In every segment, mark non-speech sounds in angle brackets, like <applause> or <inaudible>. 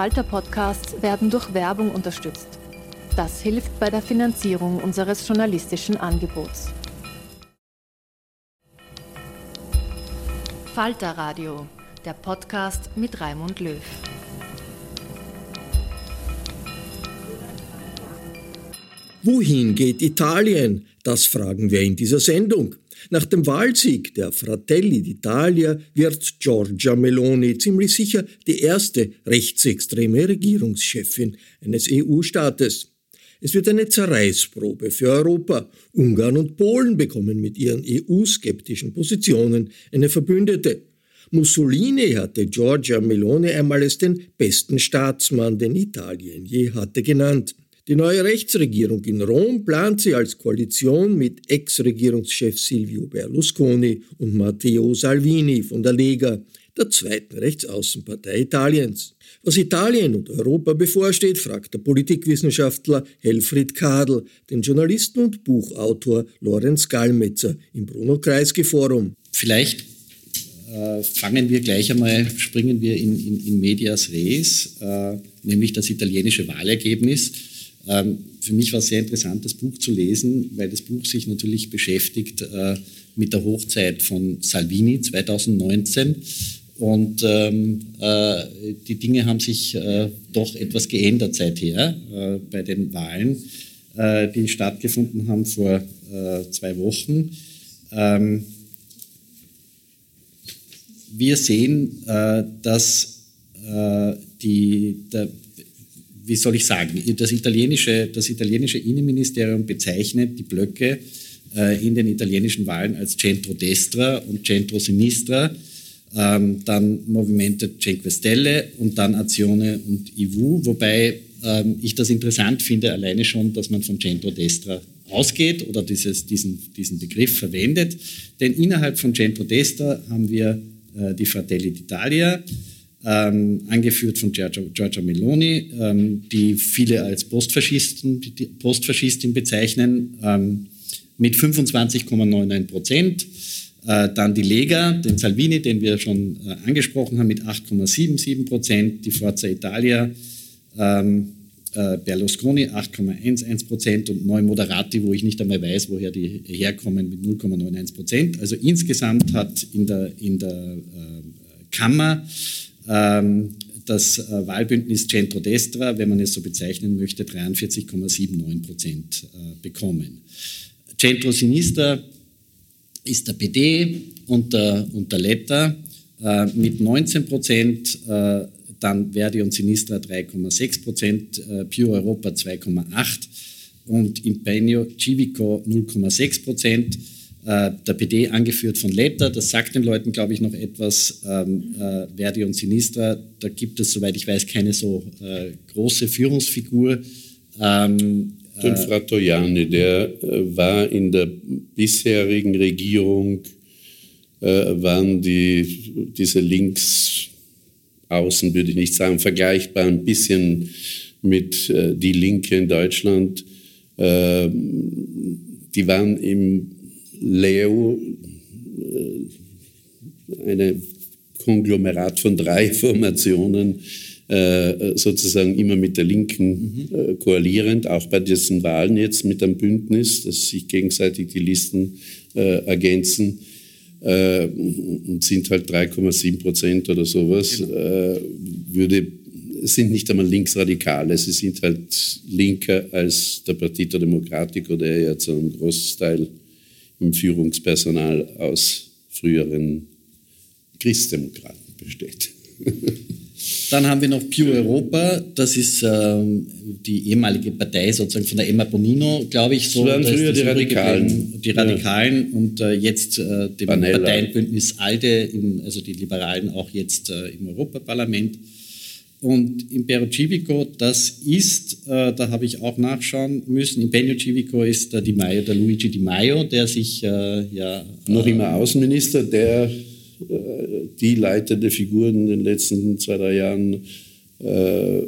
Falter-Podcasts werden durch Werbung unterstützt. Das hilft bei der Finanzierung unseres journalistischen Angebots. Falter Radio, der Podcast mit Raimund Löw. Wohin geht Italien? Das fragen wir in dieser Sendung. Nach dem Wahlsieg der Fratelli d'Italia wird Giorgia Meloni ziemlich sicher die erste rechtsextreme Regierungschefin eines EU-Staates. Es wird eine Zerreißprobe für Europa. Ungarn und Polen bekommen mit ihren EU-skeptischen Positionen eine Verbündete. Mussolini hatte Giorgia Meloni einmal als den besten Staatsmann, den Italien je hatte, genannt. Die neue Rechtsregierung in Rom plant sie als Koalition mit Ex-Regierungschef Silvio Berlusconi und Matteo Salvini von der Lega, der zweiten Rechtsaußenpartei Italiens. Was Italien und Europa bevorsteht, fragt der Politikwissenschaftler Helfried Kadel, den Journalisten und Buchautor Lorenz Gallmetzer im Bruno-Kreisky-Forum. Vielleicht äh, fangen wir gleich einmal, springen wir in, in, in medias res, äh, nämlich das italienische Wahlergebnis. Ähm, für mich war es sehr interessant, das Buch zu lesen, weil das Buch sich natürlich beschäftigt äh, mit der Hochzeit von Salvini 2019. Und ähm, äh, die Dinge haben sich äh, doch etwas geändert seither äh, bei den Wahlen, äh, die stattgefunden haben vor äh, zwei Wochen. Ähm, wir sehen, dass die, der wie soll ich sagen, das italienische, das italienische Innenministerium bezeichnet die Blöcke äh, in den italienischen Wahlen als Centro Destra und Centro Sinistra, ähm, dann Movimento Cinque Stelle und dann Azione und IVU, wobei ähm, ich das interessant finde, alleine schon, dass man von Centro Destra ausgeht oder dieses, diesen, diesen Begriff verwendet. Denn innerhalb von Centro Destra haben wir äh, die Fratelli d'Italia, ähm, angeführt von Giorgia, Giorgia Meloni, ähm, die viele als Postfaschisten, Postfaschistin bezeichnen, ähm, mit 25,99 Prozent. Äh, dann die Lega, den Salvini, den wir schon äh, angesprochen haben, mit 8,77 Prozent. Die Forza Italia, ähm, äh, Berlusconi 8,11 Prozent und Neu Moderati, wo ich nicht einmal weiß, woher die herkommen, mit 0,91 Prozent. Also insgesamt hat in der, in der äh, Kammer das äh, Wahlbündnis Centro Destra, wenn man es so bezeichnen möchte, 43,79 Prozent äh, bekommen. Centro Sinistra ist der PD unter, unter Letta äh, mit 19 Prozent, dann Verdi und Sinistra 3,6 Prozent, Pure Europa 2,8% und Impegno Civico 0,6 Prozent. Äh, der PD angeführt von Letta. Das sagt den Leuten, glaube ich, noch etwas. Ähm, äh, Verdi und Sinistra, da gibt es, soweit ich weiß, keine so äh, große Führungsfigur. Ähm, den Frattoiani, der äh, war in der bisherigen Regierung, äh, waren die, diese Linksaußen, würde ich nicht sagen, vergleichbar ein bisschen mit äh, die Linke in Deutschland. die waren im Leo äh, eine Konglomerat von drei <laughs> Formationen äh, sozusagen immer mit der Linken mhm. äh, koalierend, auch bei diesen Wahlen jetzt mit einem Bündnis, dass sich gegenseitig die Listen ergänzen und sind halt 3,7 Prozent oder sowas, genau. würde sind nicht einmal Linksradikale, sie sind halt linker als der Partito Democratico, der ja zu einem Großteil im Führungspersonal aus früheren Christdemokraten besteht. <laughs> Dann haben wir noch Pure Europa, das ist ähm, die ehemalige Partei sozusagen von der Emma Bonino, glaube ich. So, das waren früher die Radikalen. Die Radikalen ja. und äh, jetzt äh, dem Panella. Parteienbündnis ALDE, in, also die Liberalen auch jetzt äh, im Europaparlament. Und Impero Civico, das ist, äh, da habe ich auch nachschauen müssen, Impero Civico ist der Di Maio, der Luigi Di Maio, der sich äh, ja... Noch immer Außenminister, der äh, die leitende Figur in den letzten zwei, drei Jahren äh,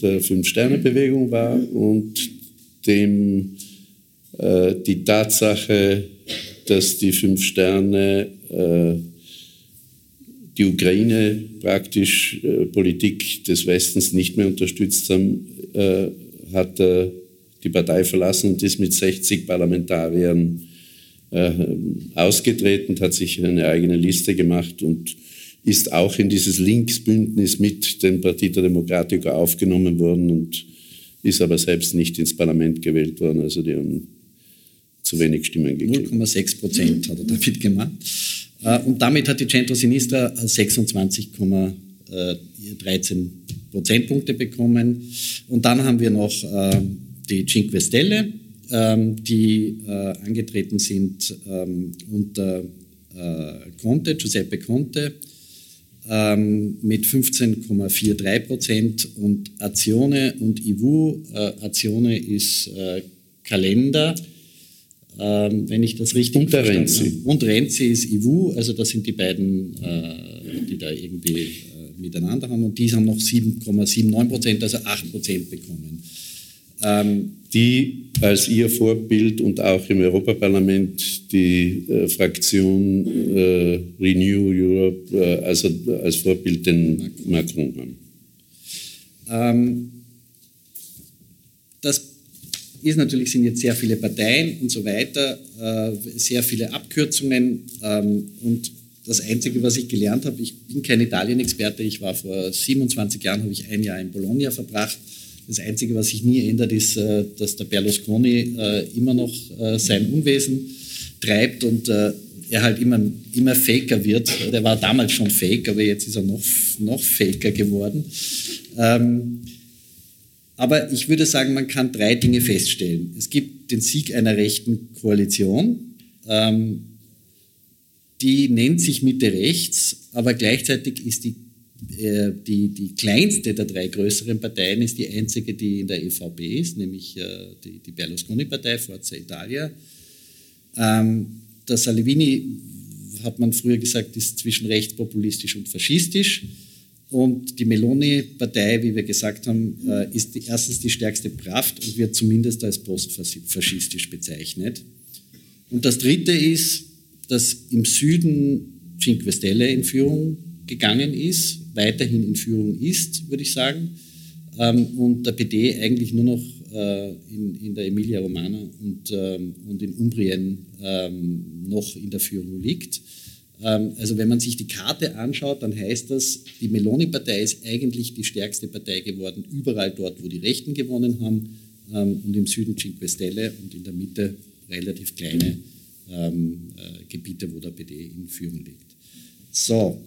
der Fünf-Sterne-Bewegung war und dem äh, die Tatsache, dass die Fünf Sterne äh, die Ukraine praktisch äh, Politik des Westens nicht mehr unterstützt haben, äh, hat er die Partei verlassen und ist mit 60 Parlamentariern äh, ausgetreten, hat sich eine eigene Liste gemacht und ist auch in dieses Linksbündnis mit dem Partito Democratico aufgenommen worden und ist aber selbst nicht ins Parlament gewählt worden. Also die haben zu wenig Stimmen gekriegt. 0,6 Prozent hat er damit gemacht. Äh, und damit hat die Centro Sinistra 26,13 Prozentpunkte bekommen. Und dann haben wir noch äh, die Cinque Stelle, ähm, die äh, angetreten sind ähm, unter Conte, Giuseppe Conte, ähm, mit 15,43 Prozent und Azione und IWU. Azione ist Kalender ähm, wenn ich das richtig Und der Renzi. Und Renzi ist IWU, also das sind die beiden, äh, die da irgendwie äh, miteinander haben. Und die haben noch 7,79 Prozent, also 8 Prozent bekommen. Ähm, die als ihr Vorbild und auch im Europaparlament die äh, Fraktion äh, Renew Europe, äh, also als Vorbild den Macron, Macron haben. Ähm, das ist natürlich, sind jetzt sehr viele Parteien und so weiter, äh, sehr viele Abkürzungen ähm, und das Einzige, was ich gelernt habe, ich bin kein Italien-Experte, ich war vor 27 Jahren, habe ich ein Jahr in Bologna verbracht. Das Einzige, was sich nie ändert, ist, äh, dass der Berlusconi äh, immer noch sein Unwesen treibt und er halt immer, immer faker wird. Der war damals schon fake, aber jetzt ist er noch, noch faker geworden. Ähm, aber ich würde sagen, man kann drei Dinge feststellen. Es gibt den Sieg einer rechten Koalition, ähm, die nennt sich Mitte rechts, aber gleichzeitig ist die, äh, die, die kleinste der drei größeren Parteien ist die einzige, die in der EVP ist, nämlich äh, die, die Berlusconi-Partei, Forza Italia. Ähm, der Salvini, hat man früher gesagt, ist zwischen rechtspopulistisch und faschistisch. Und die Meloni-Partei, wie wir gesagt haben, äh, ist die, erstens die stärkste Kraft und wird zumindest als postfaschistisch bezeichnet. Und das Dritte ist, dass im Süden Cinque Stelle in Führung gegangen ist, weiterhin in Führung ist, würde ich sagen, ähm, und der PD eigentlich nur noch äh, in, in der Emilia Romana und, ähm, und in Umbrien ähm, noch in der Führung liegt. Ähm, also wenn man sich die Karte anschaut, dann heißt das, die Meloni-Partei ist eigentlich die stärkste Partei geworden, überall dort, wo die Rechten gewonnen haben ähm, und im Süden Cinque Stelle und in der Mitte relativ kleine ähm, äh, Gebiete, wo der PD in Führung liegt. So,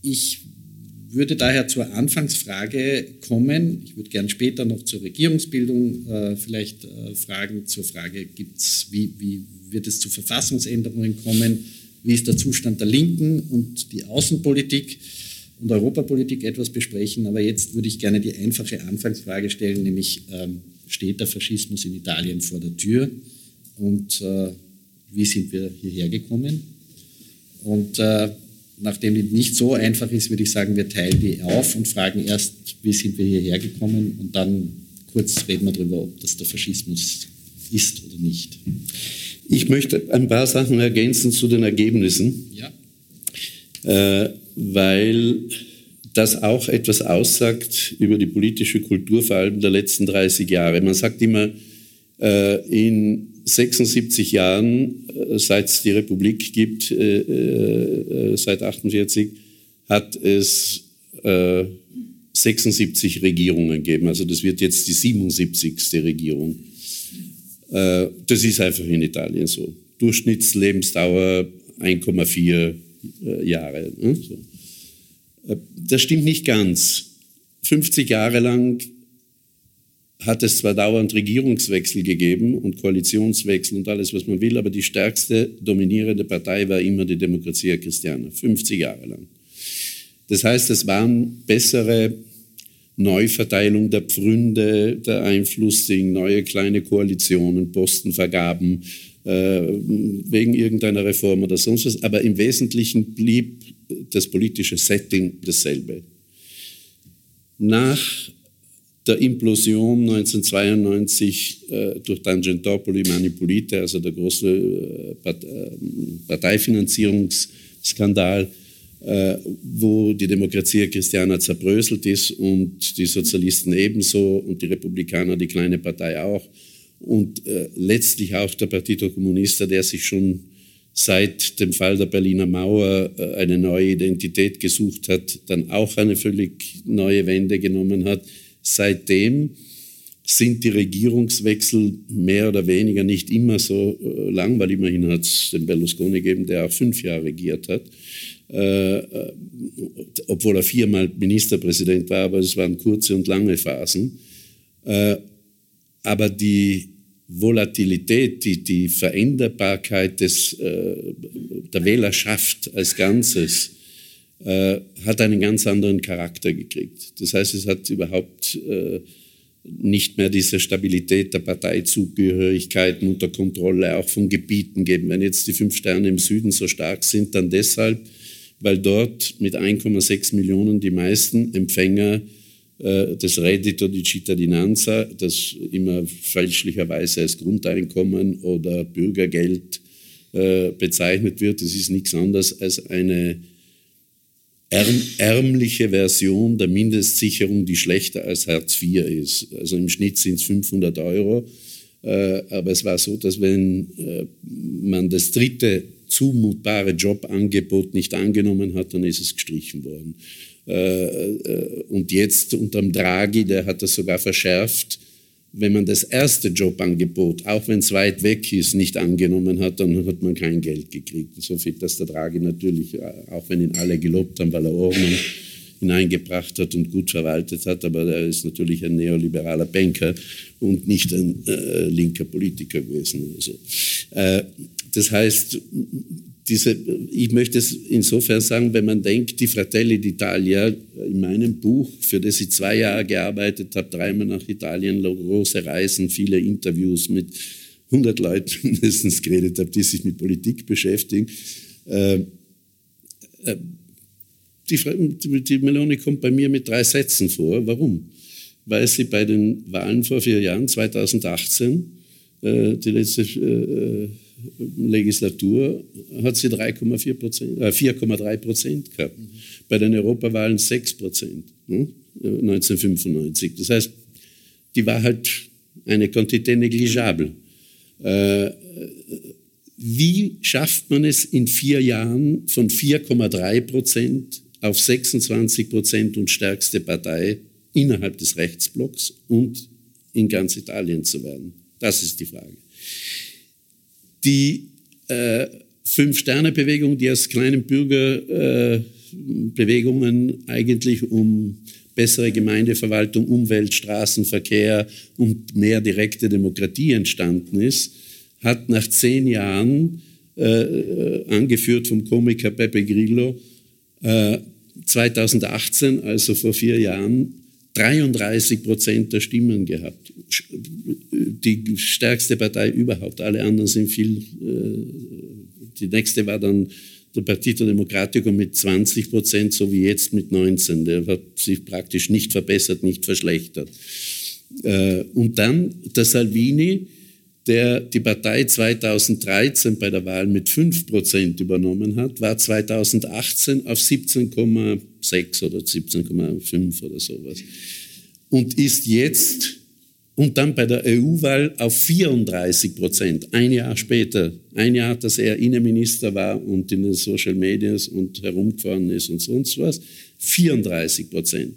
ich würde daher zur Anfangsfrage kommen. Ich würde gern später noch zur Regierungsbildung äh, vielleicht äh, fragen, zur Frage, gibt's, wie, wie wird es zu Verfassungsänderungen kommen, wie ist der Zustand der Linken und die Außenpolitik und Europapolitik etwas besprechen. Aber jetzt würde ich gerne die einfache Anfangsfrage stellen, nämlich ähm, steht der Faschismus in Italien vor der Tür und äh, wie sind wir hierher gekommen? Und äh, nachdem die nicht so einfach ist, würde ich sagen, wir teilen die auf und fragen erst, wie sind wir hierher gekommen und dann kurz reden wir darüber, ob das der Faschismus ist oder nicht. Ich möchte ein paar Sachen ergänzen zu den Ergebnissen, ja. äh, weil das auch etwas aussagt über die politische Kultur, vor allem der letzten 30 Jahre. Man sagt immer, äh, in 76 Jahren, äh, seit es die Republik gibt, äh, äh, seit 48, hat es 76 Regierungen gegeben. Also das wird jetzt die 77. Regierung. Das ist einfach in Italien so. Durchschnittslebensdauer 1,4 äh, Jahre. Ne? Das stimmt nicht ganz. 50 Jahre lang hat es zwar dauernd Regierungswechsel gegeben und Koalitionswechsel und alles, was man will, aber die stärkste dominierende Partei war immer die Demokratia Christiana, 50 Jahre lang. Das heißt, es waren bessere Neuverteilung der Pfründe, der Einfluss in neue kleine Koalitionen, Postenvergaben, äh, wegen irgendeiner Reform oder sonst was. Aber im Wesentlichen blieb das politische Setting dasselbe. Nach der Implosion 1992 äh, durch Tangentopoli Manipulite, also der große äh, Parteifinanzierungs- Skandal, äh, wo die Demokratie Christiana zerbröselt ist und die Sozialisten ebenso und die Republikaner, die kleine Partei auch und äh, letztlich auch der Partito Comunista, der sich schon seit dem Fall der Berliner Mauer äh, eine neue Identität gesucht hat, dann auch eine völlig neue Wende genommen hat. Seitdem sind die Regierungswechsel mehr oder weniger nicht immer so äh, lang, weil immerhin hat es den Berlusconi gegeben, der auch fünf Jahre regiert hat, äh, äh, obwohl er viermal Ministerpräsident war, aber es waren kurze und lange Phasen. Äh, aber die Volatilität, die, die Veränderbarkeit des, äh, der Wählerschaft als Ganzes äh, hat einen ganz anderen Charakter gekriegt. Das heißt, es hat überhaupt äh, nicht mehr diese Stabilität der Parteizugehörigkeiten unter Kontrolle auch von Gebieten geben. Wenn jetzt die fünf Sterne im Süden so stark sind, dann deshalb, weil dort mit 1,6 Millionen die meisten Empfänger äh, das Reddito di Cittadinanza, das immer fälschlicherweise als Grundeinkommen oder Bürgergeld äh, bezeichnet wird. Das ist nichts anderes als eine ärmliche Version der Mindestsicherung, die schlechter als Hartz IV ist. Also im Schnitt sind es 500 Euro. Äh, aber es war so, dass wenn man das dritte zumutbare Jobangebot nicht angenommen hat, dann ist es gestrichen worden. Äh, äh, und jetzt unterm Draghi, der hat das sogar verschärft, wenn man das erste Jobangebot, auch wenn es weit weg ist, nicht angenommen hat, dann hat man kein Geld gekriegt. So viel, dass der Draghi natürlich, äh, auch wenn ihn alle gelobt haben, weil er Ordnung hineingebracht hat und gut verwaltet hat, aber er ist natürlich ein neoliberaler Banker und nicht ein äh, linker Politiker gewesen. Oder so. Äh, das heißt, diese, ich möchte es insofern sagen, wenn man denkt, die Fratelli d'Italia, in meinem Buch, für das ich zwei Jahre gearbeitet habe, dreimal nach Italien, große Reisen, viele Interviews mit 100 Leuten <laughs> mindestens geredet habe, die sich mit Politik beschäftigen. Äh, äh, die, die Meloni kommt bei mir mit drei Sätzen vor. Warum? Weil sie bei den Wahlen vor vier Jahren, 2018, äh, die letzte äh, Legislatur hat sie 3,4 Prozent, äh, 4,3 Prozent gehabt. Mhm. Bei den Europawahlen 6 Prozent, ne? 1995. Das heißt, die war halt eine Quantité negligible. Äh, wie schafft man es in vier Jahren von 4,3 Prozent auf 26 Prozent und stärkste Partei innerhalb des Rechtsblocks und in ganz Italien zu werden? Das ist die Frage die äh, Fünf-Sterne-Bewegung, die aus kleinen Bürgerbewegungen äh, eigentlich um bessere Gemeindeverwaltung, Umwelt, Straßenverkehr und mehr direkte Demokratie entstanden ist, hat nach zehn Jahren, äh, angeführt vom Komiker Pepe Grillo, 2018, äh, also vor vier Jahren, 33 Prozent der Stimmen gehabt. Die stärkste Partei überhaupt. Alle anderen sind viel. Äh, die nächste war dann der Partito Democratico mit 20 Prozent, so wie jetzt mit 19. Der hat sich praktisch nicht verbessert, nicht verschlechtert. Äh, und dann der Salvini, der die Partei 2013 bei der Wahl mit 5 Prozent übernommen hat, war 2018 auf 17,6 oder 17,5 oder sowas. Und ist jetzt und dann bei der EU-Wahl auf 34 Prozent, ein Jahr später, ein Jahr, dass er Innenminister war und in den Social Medias und herumgefahren ist und sonst was, 34 Prozent.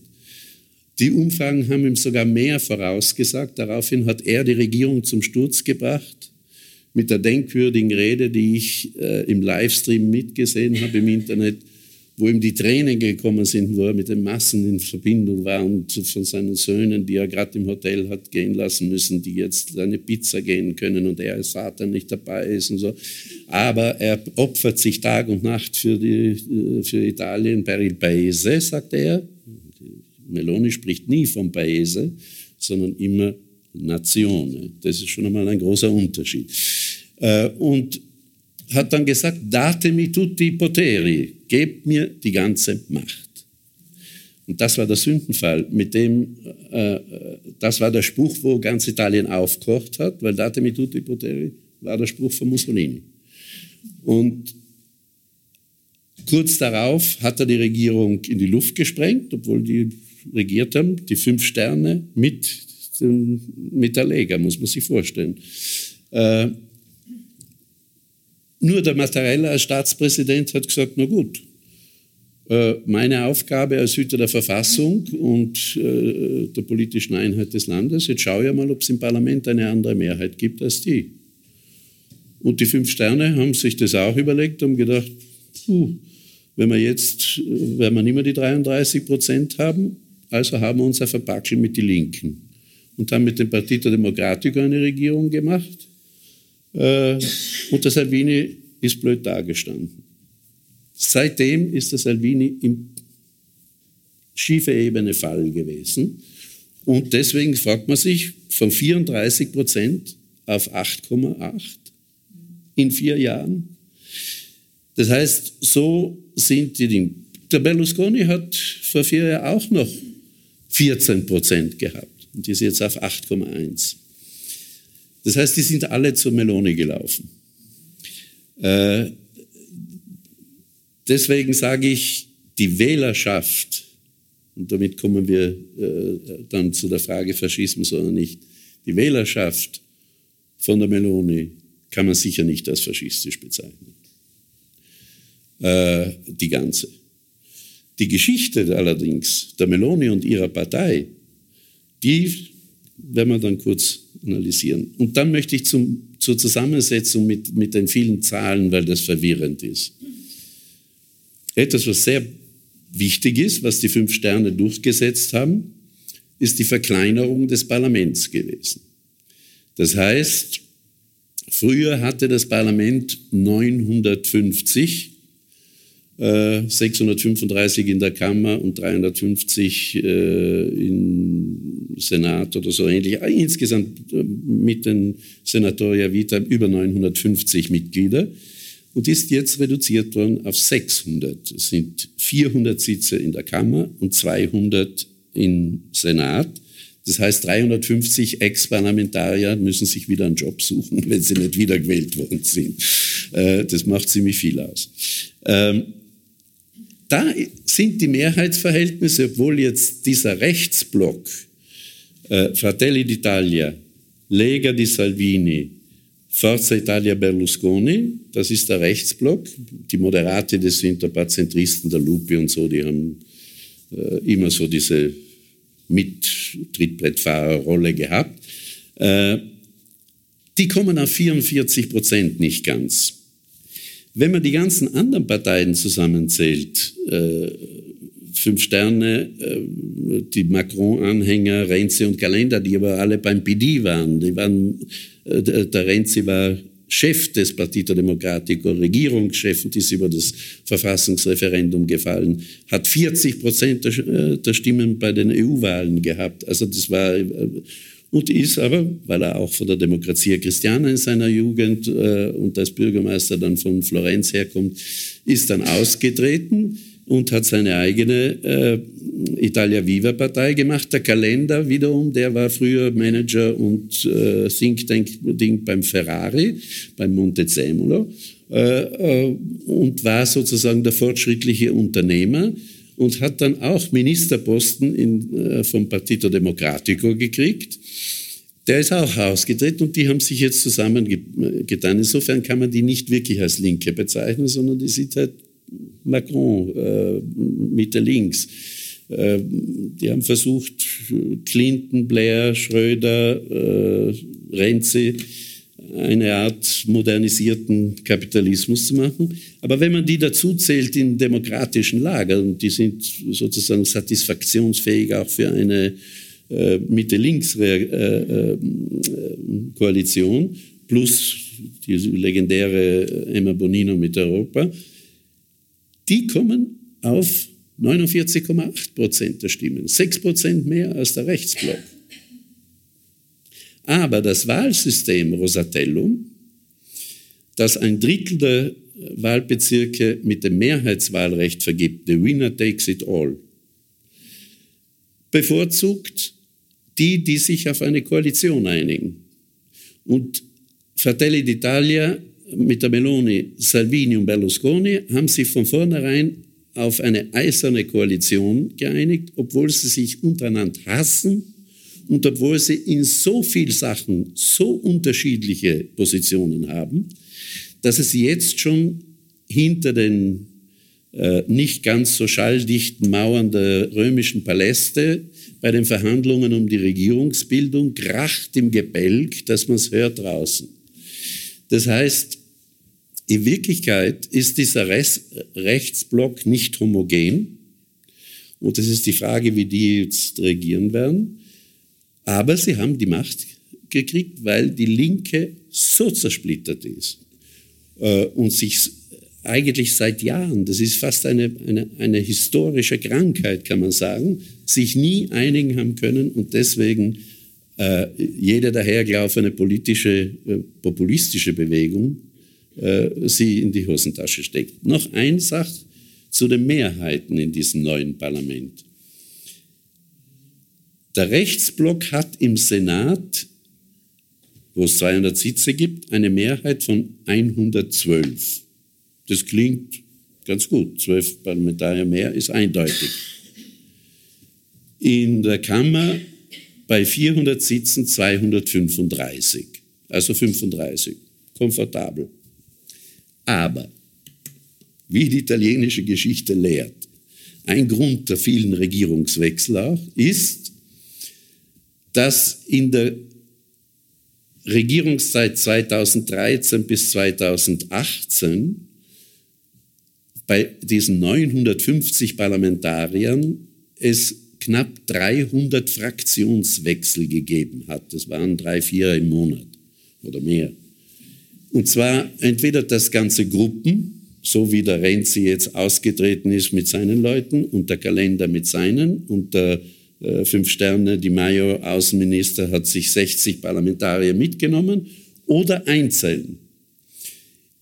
Die Umfragen haben ihm sogar mehr vorausgesagt. Daraufhin hat er die Regierung zum Sturz gebracht mit der denkwürdigen Rede, die ich äh, im Livestream mitgesehen habe im Internet, wo ihm die Tränen gekommen sind, wo er mit den Massen in Verbindung war und von seinen Söhnen, die er gerade im Hotel hat gehen lassen müssen, die jetzt eine Pizza gehen können und er als Vater nicht dabei ist und so. Aber er opfert sich Tag und Nacht für, die, äh, für Italien per il Paese, sagt er. Meloni spricht nie vom Paese, sondern immer Nazione. Das ist schon einmal ein großer Unterschied. Äh, und hat dann gesagt, datemi tutti poteri, gebt mir die ganze Macht. Und das war der Sündenfall, mit dem, äh, das war der Spruch, wo ganz Italien aufgekocht hat, weil datemi tutti poteri war der Spruch von Mussolini. Und Kurz darauf hat er die Regierung in die Luft gesprengt, obwohl die regiert haben, die fünf Sterne mit, mit der Lega, muss man sich vorstellen. Äh, nur der Mattarella als Staatspräsident hat gesagt, na gut, äh, meine Aufgabe als Hüter der Verfassung und äh, der politischen Einheit des Landes, jetzt schaue ich mal, ob es im Parlament eine andere Mehrheit gibt als die. Und die fünf Sterne haben sich das auch überlegt und gedacht, puh, wenn wir jetzt, äh, werden wir nicht mehr die 33 Prozent haben, also haben wir uns ein Verbackel mit den Linken und haben mit dem Partito Democratico eine Regierung gemacht. Äh, und der Salvini ist blöd dagestanden. Seitdem ist der Salvini im schiefe Ebene Fall gewesen. Und deswegen fragt man sich von 34 Prozent auf 8,8 in vier Jahren. Das heißt, so sind die Dinge. Der Berlusconi hat vor vier Jahren auch noch 14 Prozent gehabt und ist jetzt auf 8,1. Das heißt, die sind alle zur Melone gelaufen. Äh, deswegen sage ich, die Wählerschaft, und damit kommen wir äh, dann zu der Frage Faschismus oder nicht, die Wählerschaft von der Meloni kann man sicher nicht als faschistisch bezeichnen. Äh, die ganze. Die Geschichte allerdings der Meloni und ihrer Partei, die werden wir dann kurz analysieren. Und dann möchte ich zum, zur Zusammensetzung mit, mit den vielen Zahlen, weil das verwirrend ist. Etwas, was sehr wichtig ist, was die fünf Sterne durchgesetzt haben, ist die Verkleinerung des Parlaments gewesen. Das heißt, früher hatte das Parlament 950 635 äh, in der Kammer und 350 äh, im Senat oder so ähnlich. Äh, insgesamt mit den Senatoria Vita über 950 Mitglieder und ist jetzt reduziert worden auf 600. Es sind 400 Sitze in der Kammer und 200 im Senat. Das heißt, 350 Ex-Parlamentarier müssen sich wieder einen Job suchen, <laughs> wenn sie nicht wiedergewählt worden sind. Das macht ziemlich viel aus. Ähm, da sind die Mehrheitsverhältnisse, obwohl jetzt dieser Rechtsblock äh, Fratelli d'Italia, Lega di Salvini, Forza Italia Berlusconi, das ist der Rechtsblock. Die Moderati, das sind ein paar Zentristen, der Lupi und so, die haben äh, immer so diese Mit-Trittbrettfahrerrolle gehabt. Äh, die kommen auf 44 Prozent nicht ganz. Wenn man die ganzen anderen Parteien zusammenzählt, äh, Fünf Sterne, äh, die Macron-Anhänger, Renzi und Kalender, die aber alle beim PD waren, die waren, äh, der Renzi war Chef des Partito Democratico, Regierungschef und ist über das Verfassungsreferendum gefallen, hat 40 Prozent der, äh, der Stimmen bei den EU-Wahlen gehabt. Also das war äh, und ist aber, weil er auch von der Demokratie Christiana in seiner Jugend äh, und als Bürgermeister dann von Florenz herkommt, ist dann ausgetreten und hat seine eigene äh, Italia Viva Partei gemacht. Der Kalender wiederum, der war früher Manager und äh, Think Tank Ding beim Ferrari, beim Montezemolo äh, äh, und war sozusagen der fortschrittliche Unternehmer und hat dann auch Ministerposten in, äh, vom Partito Democratico gekriegt der ist auch ausgetreten und die haben sich jetzt zusammengetan. Insofern kann man die nicht wirklich als Linke bezeichnen, sondern die sieht halt Macron äh, Mitte links. Äh, die haben versucht, Clinton, Blair, Schröder, äh, Renzi eine Art modernisierten Kapitalismus zu machen. Aber wenn man die dazu zählt in demokratischen Lagern, die sind sozusagen satisfaktionsfähig auch für eine äh, Mitte-Links-Koalition äh, plus die legendäre Emma Bonino mit Europa, die kommen auf 49,8 Prozent der Stimmen, 6 Prozent mehr als der Rechtsblock. Aber das Wahlsystem Rosatellum, das ein Drittel der Wahlbezirke mit dem Mehrheitswahlrecht vergibt, the winner takes it all, bevorzugt die, die sich auf eine Koalition einigen. Und Fratelli d'Italia mit der Meloni, Salvini und Berlusconi haben sich von vornherein auf eine eiserne Koalition geeinigt, obwohl sie sich untereinander hassen und obwohl sie in so vielen Sachen so unterschiedliche Positionen haben, dass es jetzt schon hinter den äh, nicht ganz so schalldichten Mauern der römischen Paläste bei den Verhandlungen um die Regierungsbildung kracht im Gebälk, dass man es hört draußen. Das heißt, in Wirklichkeit ist dieser Rechtsblock nicht homogen. Und das ist die Frage, wie die jetzt regieren werden. Aber sie haben die Macht gekriegt, weil die Linke so zersplittert ist äh, und sich eigentlich seit Jahren, das ist fast eine, eine, eine historische Krankheit, kann man sagen, sich nie einigen haben können und deswegen äh, jede dahergelaufene politische, äh, populistische Bewegung äh, sie in die Hosentasche steckt. Noch ein Sach zu den Mehrheiten in diesem neuen Parlament. Der Rechtsblock hat im Senat, wo es 200 Sitze gibt, eine Mehrheit von 112. Das klingt ganz gut. Zwölf Parlamentarier mehr ist eindeutig. In der Kammer bei 400 Sitzen 235, also 35. Komfortabel. Aber, wie die italienische Geschichte lehrt, ein Grund der vielen Regierungswechsel auch ist, dass in der Regierungszeit 2013 bis 2018 bei diesen 950 Parlamentariern es knapp 300 Fraktionswechsel gegeben hat. Das waren drei, vier im Monat oder mehr. Und zwar entweder das ganze Gruppen, so wie der Renzi jetzt ausgetreten ist mit seinen Leuten und der Kalender mit seinen und der äh, Fünf Sterne, die Mayo Außenminister hat sich 60 Parlamentarier mitgenommen oder einzeln.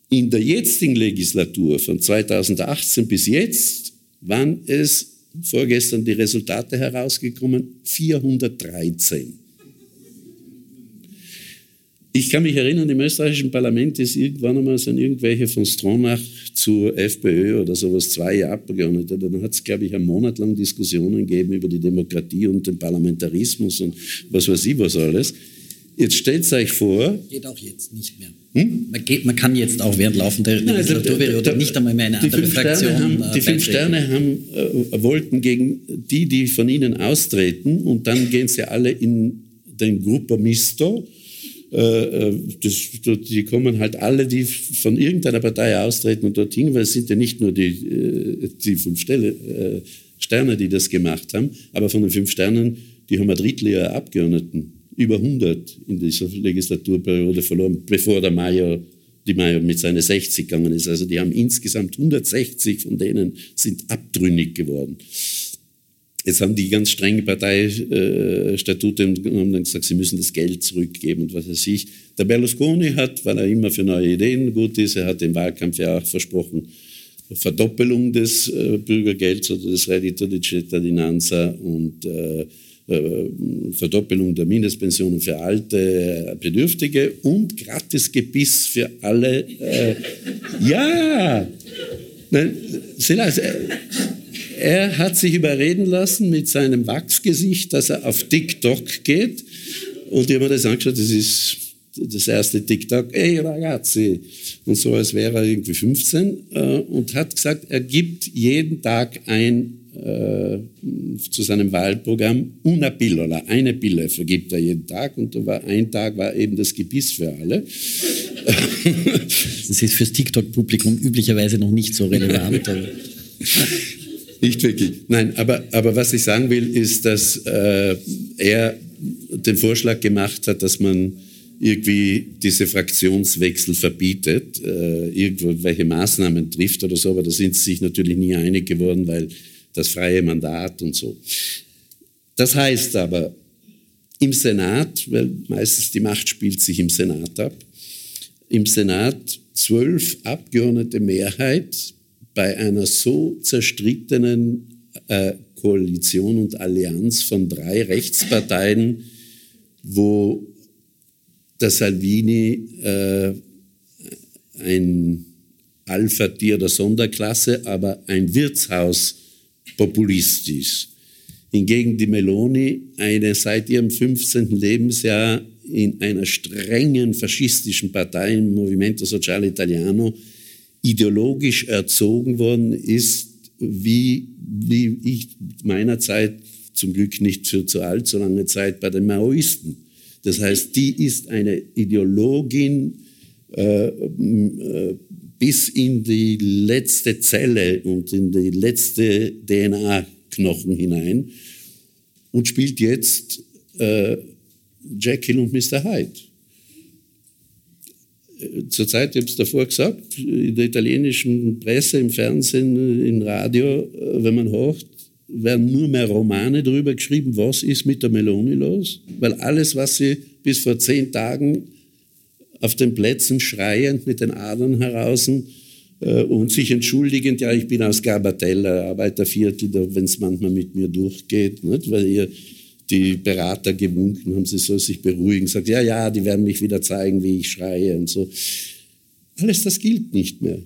In der jetzigen Legislatur von 2018 bis jetzt waren es vorgestern die Resultate herausgekommen 413. Ich kann mich erinnern, im österreichischen Parlament ist irgendwann einmal sind irgendwelche von Stronach zur FPÖ oder sowas zwei Abgeordnete. Dann hat es, glaube ich, einen Monat lang Diskussionen gegeben über die Demokratie und den Parlamentarismus und was weiß ich was alles. Jetzt stellt euch vor. Geht auch jetzt nicht mehr. Hm? Man, geht, man, kann jetzt auch während laufender also, oder nicht einmal mehr eine andere Fraktion. Haben, äh, die fünf Sterne haben, äh, wollten gegen die, die von ihnen austreten und dann gehen sie alle in den Gruppo Misto äh, äh, das, die kommen halt alle, die von irgendeiner Partei austreten und dorthin, weil es sind ja nicht nur die, äh, die fünf Sterne, die das gemacht haben, aber von den fünf Sternen, die haben ein Drittel ihrer Abgeordneten, über 100 in dieser Legislaturperiode verloren, bevor der Mayo, die Mayo mit seinen 60 gegangen ist. Also die haben insgesamt 160 von denen sind abtrünnig geworden. Jetzt haben die ganz strenge Parteistatute und dann gesagt, sie müssen das Geld zurückgeben und was weiß ich. Der Berlusconi hat, weil er immer für neue Ideen gut ist, er hat im Wahlkampf ja auch versprochen, Verdoppelung des äh, Bürgergelds oder des Reddito di Cittadinanza und äh, äh, Verdoppelung der Mindestpensionen für alte Bedürftige und gratis Gebiss für alle. <laughs> Ja! Nein, er hat sich überreden lassen mit seinem Wachsgesicht, dass er auf TikTok geht. Und ich habe mir das angeschaut, das ist das erste TikTok, ey ragazzi, und so als wäre er irgendwie 15, äh, und hat gesagt, er gibt jeden Tag ein äh, zu seinem Wahlprogramm una pillola, eine Pille vergibt er jeden Tag und da war ein Tag war eben das Gebiss für alle. Das ist fürs TikTok-Publikum üblicherweise noch nicht so relevant. Nicht wirklich. Nein, aber, aber was ich sagen will, ist, dass äh, er den Vorschlag gemacht hat, dass man irgendwie diese Fraktionswechsel verbietet, äh, irgendwelche Maßnahmen trifft oder so, aber da sind sie sich natürlich nie einig geworden, weil das freie Mandat und so. Das heißt aber, im Senat, weil meistens die Macht spielt sich im Senat ab, im Senat zwölf Abgeordnete Mehrheit bei einer so zerstrittenen äh, Koalition und Allianz von drei Rechtsparteien, wo der Salvini äh, ein Alpha-Tier der Sonderklasse, aber ein Wirtshauspopulist ist. Hingegen die Meloni eine seit ihrem 15. Lebensjahr in einer strengen faschistischen Partei, im Movimento Sociale Italiano, ideologisch erzogen worden ist, wie, wie ich meiner Zeit, zum Glück nicht für zu allzu lange Zeit, bei den Maoisten. Das heißt, die ist eine Ideologin äh, äh, bis in die letzte Zelle und in die letzte DNA-Knochen hinein und spielt jetzt äh, Jekyll und Mr. Hyde. Zurzeit, ich habe es davor gesagt, in der italienischen Presse, im Fernsehen, im Radio, wenn man hört, werden nur mehr Romane darüber geschrieben, was ist mit der Meloni los, weil alles, was sie bis vor zehn Tagen auf den Plätzen schreiend mit den Adern heraus äh, und sich entschuldigend, ja, ich bin aus Garbatella, Arbeiterviertel, wenn es manchmal mit mir durchgeht, nicht? weil ihr die Berater gewunken haben, sie soll sich beruhigen, sagt, ja, ja, die werden mich wieder zeigen, wie ich schreie und so. Alles das gilt nicht mehr.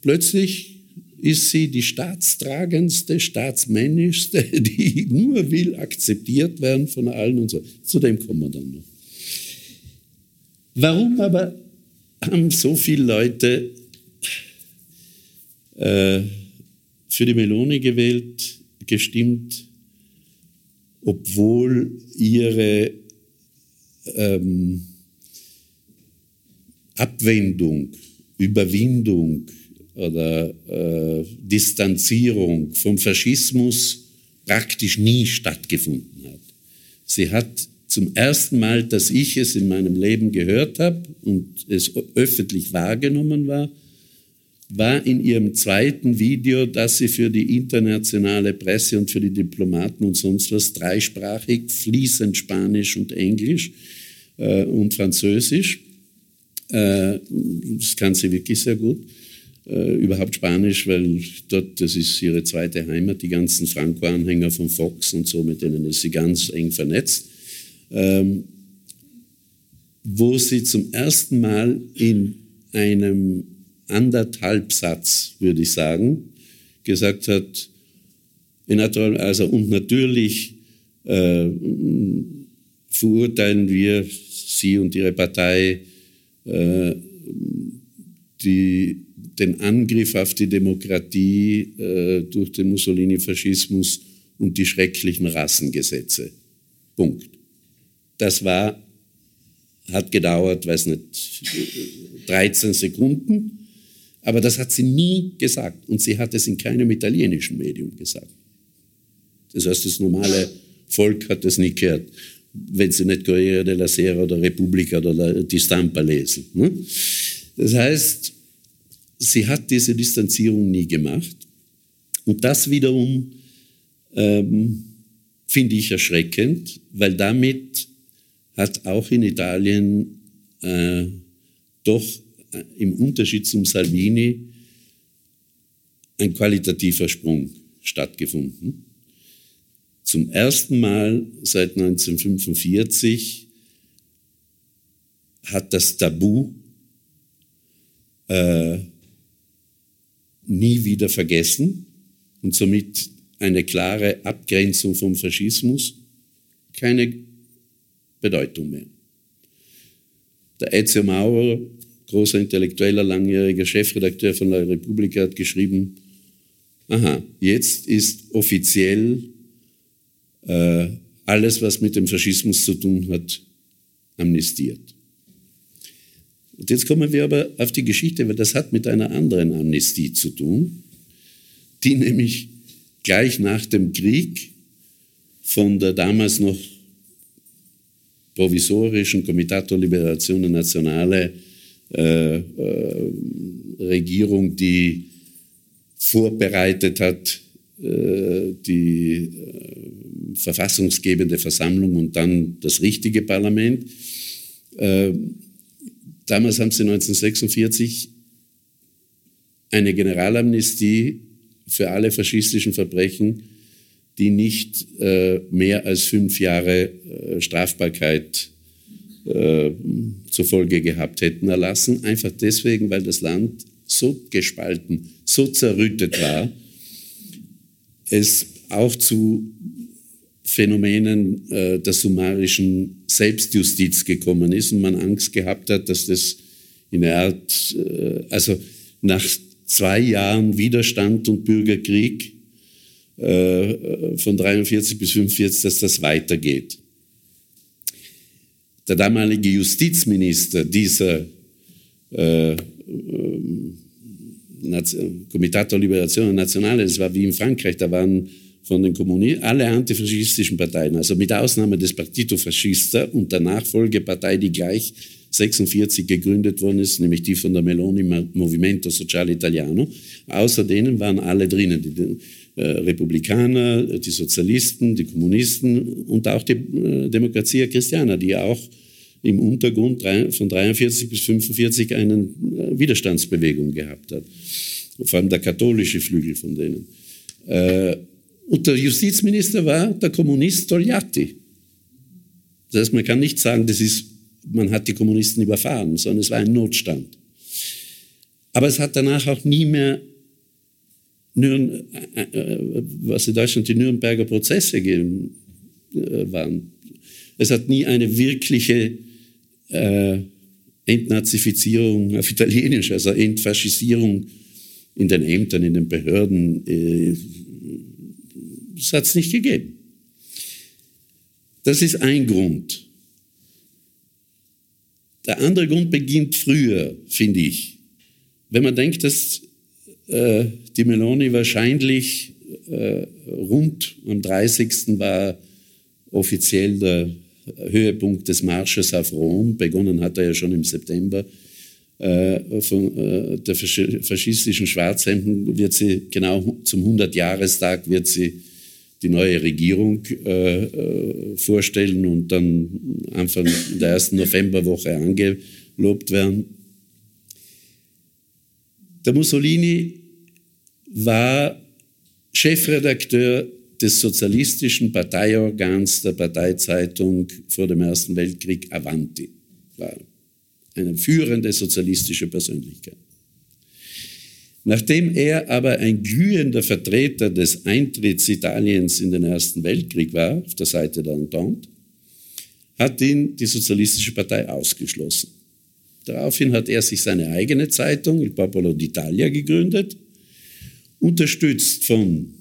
Plötzlich ist sie die staatstragendste, staatsmännischste, <laughs> die nur will akzeptiert werden von allen und so. Zu dem kommen wir dann noch. Warum aber haben so viele Leute äh, für die Meloni gewählt, gestimmt, obwohl ihre ähm, Abwendung, Überwindung oder äh, Distanzierung vom Faschismus praktisch nie stattgefunden hat. Sie hat zum ersten Mal, dass ich es in meinem Leben gehört habe und es öffentlich wahrgenommen war, war in ihrem zweiten Video, das sie für die internationale Presse und für die Diplomaten und sonst was dreisprachig, fließend Spanisch und Englisch äh, und Französisch, äh, das kann sie wirklich sehr gut, äh, überhaupt Spanisch, weil dort, das ist ihre zweite Heimat, die ganzen Franco-Anhänger von Fox und so, mit denen ist sie ganz eng vernetzt, ähm, wo sie zum ersten Mal in einem anderthalb Satz, würde ich sagen, gesagt hat, also und natürlich äh, verurteilen wir Sie und Ihre Partei äh, die, den Angriff auf die Demokratie äh, durch den Mussolini-Faschismus und die schrecklichen Rassengesetze. Punkt. Das war, hat gedauert, weiß nicht, 13 Sekunden. Aber das hat sie nie gesagt und sie hat es in keinem italienischen Medium gesagt. Das heißt, das normale Volk hat das nie gehört, wenn sie nicht Corriere della Sera oder Repubblica oder die Stampa lesen. Ne? Das heißt, sie hat diese Distanzierung nie gemacht. Und das wiederum ähm, finde ich erschreckend, weil damit hat auch in Italien äh, doch im Unterschied zum Salvini ein qualitativer Sprung stattgefunden. Zum ersten Mal seit 1945 hat das Tabu äh, nie wieder vergessen und somit eine klare Abgrenzung vom Faschismus keine Bedeutung mehr. Der Ezio Maurer großer intellektueller, langjähriger Chefredakteur von La Repubblica, hat geschrieben, aha, jetzt ist offiziell äh, alles, was mit dem Faschismus zu tun hat, amnestiert. Und jetzt kommen wir aber auf die Geschichte, weil das hat mit einer anderen Amnestie zu tun, die nämlich gleich nach dem Krieg von der damals noch provisorischen Comitato Liberazione Nazionale äh, äh, Regierung, die vorbereitet hat, äh, die äh, verfassungsgebende Versammlung und dann das richtige Parlament. Äh, damals haben sie 1946 eine Generalamnestie für alle faschistischen Verbrechen, die nicht äh, mehr als fünf Jahre Strafbarkeit äh, zur Folge gehabt hätten, erlassen. Einfach deswegen, weil das Land so gespalten, so zerrüttet war, es auch zu Phänomenen äh, der summarischen Selbstjustiz gekommen ist und man Angst gehabt hat, dass das in der Art, äh, also nach zwei Jahren Widerstand und Bürgerkrieg äh, von 43 bis 45, dass das weitergeht. Der damalige Justizminister dieser äh, Comitato Liberazione Nazionale, das war wie in Frankreich, da waren von den Kommunisten alle antifaschistischen Parteien, also mit Ausnahme des Partito Fascista und der Nachfolgepartei, die gleich 46 gegründet worden ist, nämlich die von der Meloni Movimento Sociale Italiano. Außer denen waren alle drinnen, Republikaner, die Sozialisten, die Kommunisten und auch die äh, Demokratia Christiana, die auch im Untergrund von 43 bis 45 eine äh, Widerstandsbewegung gehabt hat. Vor allem der katholische Flügel von denen. Äh, und der Justizminister war der Kommunist Togliatti. Das heißt, man kann nicht sagen, das ist, man hat die Kommunisten überfahren, sondern es war ein Notstand. Aber es hat danach auch nie mehr, Nürn, äh, äh, was in Deutschland die Nürnberger Prozesse gegeben, äh, waren. Es hat nie eine wirkliche äh, Entnazifizierung auf Italienisch, also Entfaschisierung in den Ämtern, in den Behörden, äh, das hat es nicht gegeben. Das ist ein Grund. Der andere Grund beginnt früher, finde ich. Wenn man denkt, dass äh, die Meloni wahrscheinlich äh, rund am 30. war offiziell der Höhepunkt des Marsches auf Rom. Begonnen hat er ja schon im September. Äh, von äh, der faschistischen Schwarzhemden wird sie genau zum 100-Jahrestag wird sie die neue Regierung äh, äh, vorstellen und dann Anfang der ersten Novemberwoche angelobt werden. Der Mussolini war Chefredakteur des sozialistischen Parteiorgans der Parteizeitung vor dem Ersten Weltkrieg Avanti, war eine führende sozialistische Persönlichkeit. Nachdem er aber ein glühender Vertreter des Eintritts Italiens in den Ersten Weltkrieg war, auf der Seite der Entente, hat ihn die Sozialistische Partei ausgeschlossen. Daraufhin hat er sich seine eigene Zeitung, Il Popolo d'Italia, gegründet, unterstützt von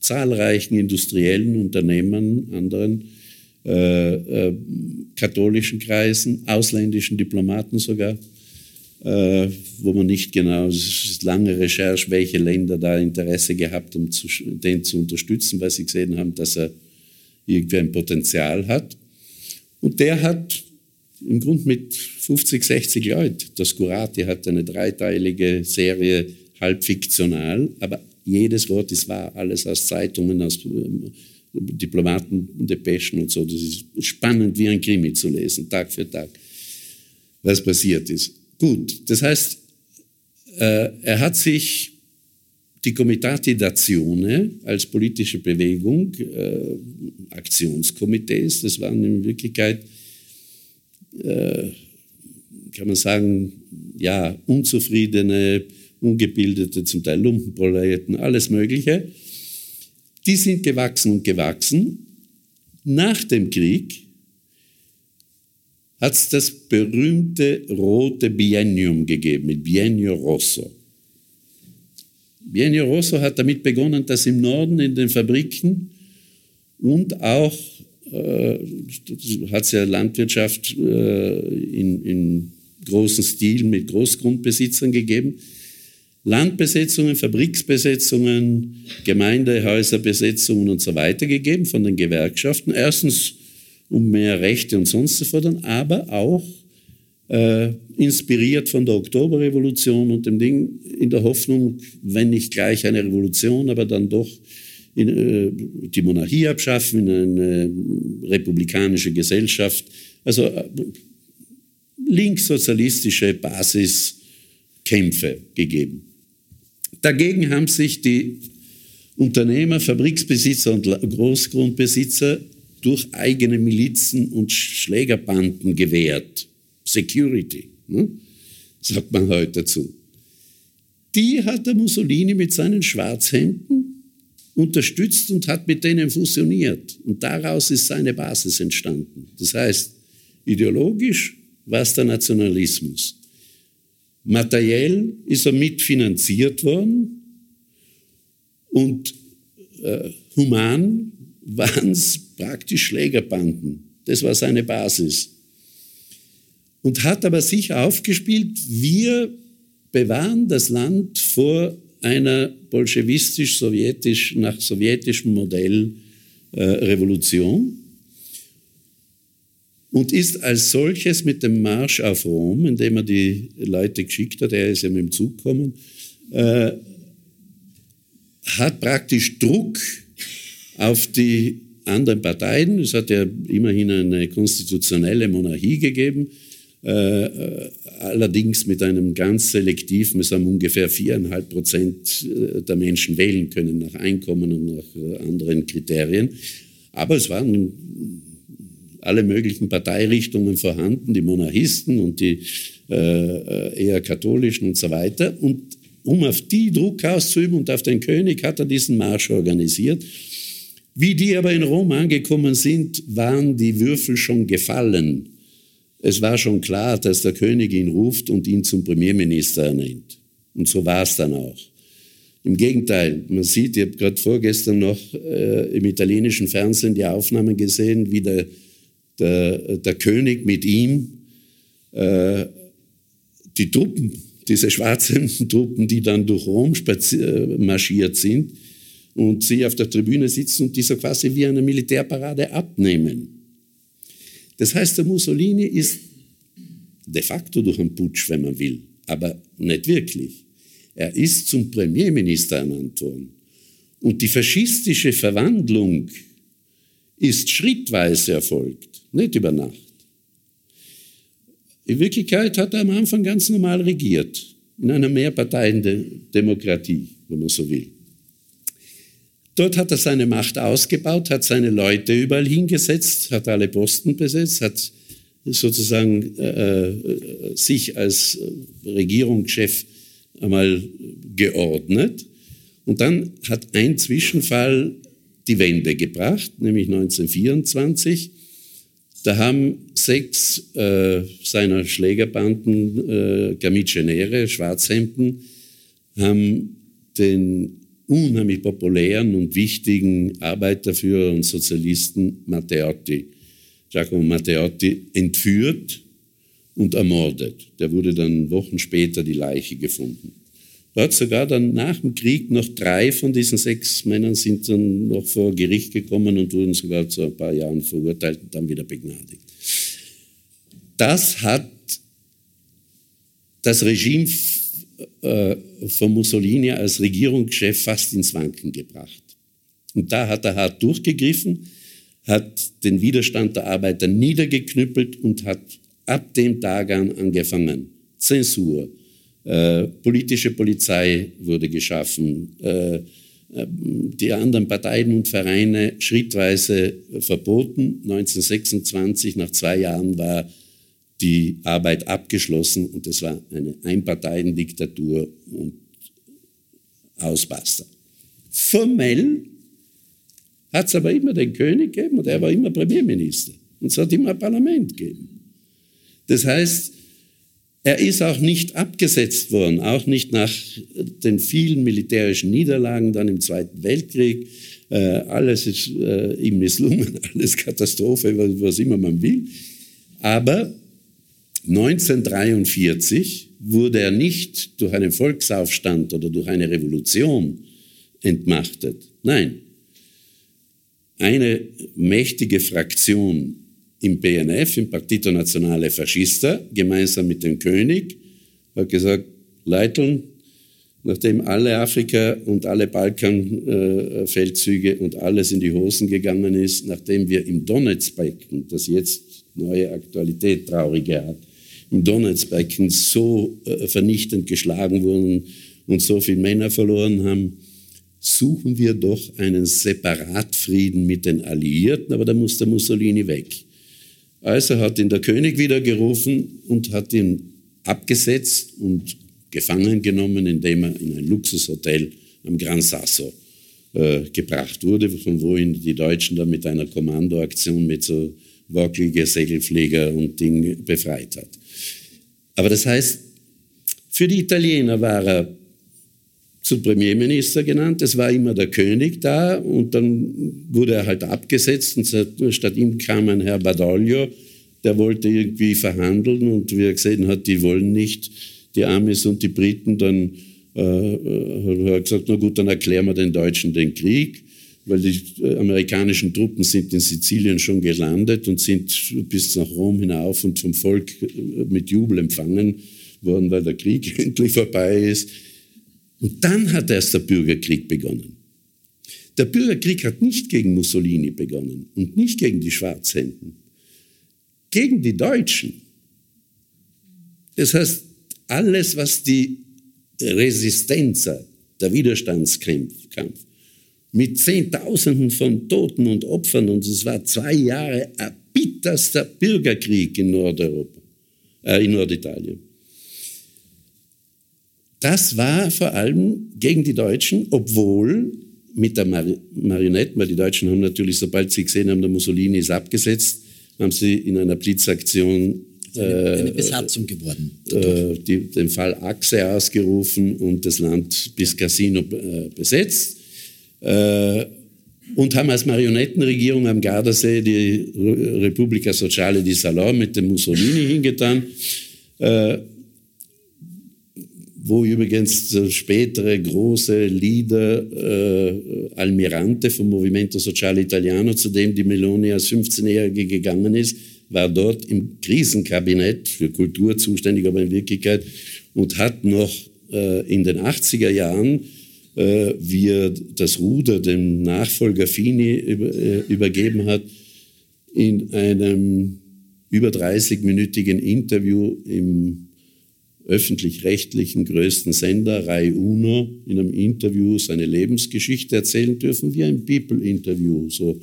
zahlreichen industriellen Unternehmern, anderen äh, äh, katholischen Kreisen, ausländischen Diplomaten sogar, äh, wo man nicht genau, es ist lange Recherche, welche Länder da Interesse gehabt haben, um den zu unterstützen, weil sie gesehen haben, dass er irgendwie ein Potenzial hat. Und der hat im Grunde mit 50, 60 Leuten, das Curati hat eine dreiteilige Serie, halb fiktional, aber jedes Wort ist wahr, alles aus Zeitungen, aus ähm, Diplomaten, Depeschen und so. Das ist spannend wie ein Krimi zu lesen, Tag für Tag, was passiert ist. Gut, das heißt, äh, er hat sich die Comitati d'Azione als politische Bewegung, äh, Aktionskomitees, das waren in Wirklichkeit, äh, kann man sagen, ja, unzufriedene, ungebildete, zum Teil Lumpenproletariaten, alles Mögliche. Die sind gewachsen und gewachsen. Nach dem Krieg hat es das berühmte rote Biennium gegeben, mit Biennio Rosso. Biennio Rosso hat damit begonnen, dass im Norden in den Fabriken und auch äh, hat es ja Landwirtschaft äh, in, in großem Stil mit Großgrundbesitzern gegeben. Landbesetzungen, Fabriksbesetzungen, Gemeindehäuserbesetzungen und so weiter gegeben von den Gewerkschaften. Erstens um mehr Rechte und sonst zu fordern, aber auch äh, inspiriert von der Oktoberrevolution und dem Ding in der Hoffnung, wenn nicht gleich eine Revolution, aber dann doch in, äh, die Monarchie abschaffen, in eine republikanische Gesellschaft. Also äh, linkssozialistische Basiskämpfe gegeben. Dagegen haben sich die Unternehmer, Fabriksbesitzer und Großgrundbesitzer durch eigene Milizen und Schlägerbanden gewährt. Security, ne? sagt man heute dazu. Die hat der Mussolini mit seinen Schwarzhemden unterstützt und hat mit denen fusioniert. Und daraus ist seine Basis entstanden. Das heißt, ideologisch war es der Nationalismus. Materiell ist er mitfinanziert worden und äh, human <laughs> waren es praktisch Schlägerbanden. Das war seine Basis. Und hat aber sich aufgespielt, wir bewahren das Land vor einer bolschewistisch-sowjetisch, nach sowjetischem Modell äh, Revolution und ist als solches mit dem Marsch auf Rom, indem er die Leute geschickt hat, er ist ja mit dem Zug gekommen, äh, hat praktisch Druck auf die anderen Parteien. Es hat ja immerhin eine konstitutionelle Monarchie gegeben, äh allerdings mit einem ganz selektiven, es haben ungefähr viereinhalb Prozent äh, der Menschen wählen können nach Einkommen und nach äh, anderen Kriterien. Aber es waren alle möglichen Parteirichtungen vorhanden, die Monarchisten und die äh, eher katholischen und so weiter. Und um auf die Druck auszuüben und auf den König hat er diesen Marsch organisiert. Wie die aber in Rom angekommen sind, waren die Würfel schon gefallen. Es war schon klar, dass der König ihn ruft und ihn zum Premierminister ernennt. Und so war es dann auch. Im Gegenteil, man sieht, ich habe gerade vorgestern noch äh, im italienischen Fernsehen die Aufnahmen gesehen, wie der, der, der König mit ihm äh, die Truppen, diese schwarzen <laughs> Truppen, die dann durch Rom marschiert sind und sie auf der Tribüne sitzen und die so quasi wie eine Militärparade abnehmen. Das heißt, der Mussolini ist de facto durch einen Putsch, wenn man will, aber nicht wirklich. Er ist zum Premierminister ernannt worden. Und die faschistische Verwandlung ist schrittweise erfolgt, nicht über Nacht. In Wirklichkeit hat er am Anfang ganz normal regiert, in einer Mehrparteiendemokratie, wenn man so will. Dort hat er seine Macht ausgebaut, hat seine Leute überall hingesetzt, hat alle Posten besetzt, hat sozusagen äh, äh sich als Regierungschef einmal geordnet. Und dann hat ein Zwischenfall die Wende gebracht, nämlich 1924. Da haben sechs äh, seiner Schlägerbanden, äh, Camicenere, Schwarzhemden, haben den unheimlich populären und wichtigen Arbeiterführer und Sozialisten Matteotti, Giacomo Matteotti, entführt und ermordet. Der wurde dann Wochen später die Leiche gefunden. Hat sogar dann nach dem Krieg noch drei von diesen sechs Männern sind dann noch vor Gericht gekommen und wurden sogar zu ein paar Jahren verurteilt und dann wieder begnadigt. Das hat das Regime äh, von Mussolini als Regierungschef fast ins Wanken gebracht. Und da hat er hart durchgegriffen, hat den Widerstand der Arbeiter niedergeknüppelt und hat ab dem Tag an angefangen. Zensur, äh, politische Polizei wurde geschaffen, äh, äh die anderen Parteien und Vereine schrittweise verboten. 1926, nach zwei Jahren, war die Arbeit abgeschlossen und es war eine Einparteiendiktatur und Ausbasta. Formell hat es aber immer den König gegeben und er war immer Premierminister. Und es hat immer ein Parlament gegeben. Das heißt, er ist auch nicht abgesetzt worden, auch nicht nach den vielen militärischen Niederlagen dann im Zweiten Weltkrieg. Äh, alles ist äh, ihm misslungen, <laughs> alles Katastrophe, was immer man will. Aber 1943 wurde er nicht durch einen Volksaufstand oder durch eine Revolution entmachtet. Nein, eine mächtige Fraktion im PNF, im Partito Nazionale Fascista, gemeinsam mit dem König, hat gesagt, Leiteln, nachdem alle Afrika- und alle Balkanfeldzüge und alles in die Hosen gegangen ist, nachdem wir im Donetsbecken, das jetzt neue Aktualität traurige hat, im suchen wir doch einen Separatfrieden mit den Alliierten, aber da muss der Mussolini weg. Also hat ihn der König wieder gerufen und hat ihn abgesetzt und gefangen genommen, indem er in ein Luxushotel am Gran Sasso äh, gebracht wurde, von wo ihn die Deutschen dann mit einer Kommandoaktion mit so wackelige Segelflieger und Ding befreit hat. Aber das heißt, für die Italiener war er zum Premierminister genannt. Es war immer der König da und dann wurde er halt abgesetzt und statt ihm kam ein Herr Badoglio, der wollte irgendwie verhandeln und wie er gesehen hat, die wollen nicht, die Amis und die Briten, dann äh, hat er gesagt, na gut, dann erklären wir den Deutschen den Krieg, weil die äh, amerikanischen Truppen sind in Sizilien schon gelandet und sind bis nach Rom hinauf und vom Volk äh, mit Jubel empfangen worden, weil der Krieg <laughs> endlich vorbei ist. Und dann hat erst der Bürgerkrieg begonnen. Der Bürgerkrieg hat nicht gegen Mussolini begonnen und nicht gegen die Schwarzhänden, gegen die Deutschen. Das heißt, alles, was die Resistenz, der Widerstandskampf, mit Zehntausenden von Toten und Opfern, und es war zwei Jahre erbitterster Bürgerkrieg in Nordeuropa, äh, in Norditalien. Das war vor allem gegen die Deutschen, obwohl mit der Mar Marionette, weil die Deutschen haben natürlich, sobald sie gesehen haben, der Mussolini ist abgesetzt, haben sie in einer Blitzaktion eine, eine Besatzung geworden. Äh, die, den Fall Achse ausgerufen und das Land bis Casino äh, besetzt. Äh, und haben als Marionettenregierung am Gardasee die Repubblica Sociale di Salò mit dem Mussolini hingetan. Äh, wo übrigens der spätere große Leader äh, Almirante vom Movimento Sociale Italiano, zu dem die Meloni als 15-Jährige gegangen ist, war dort im Krisenkabinett für Kultur zuständig, aber in Wirklichkeit und hat noch äh, in den 80er Jahren, äh, wie er das Ruder dem Nachfolger Fini über, äh, übergeben hat, in einem über 30-minütigen Interview im öffentlich-rechtlichen größten Sender, Rai Uno, in einem Interview seine Lebensgeschichte erzählen dürfen, wie ein People-Interview. So,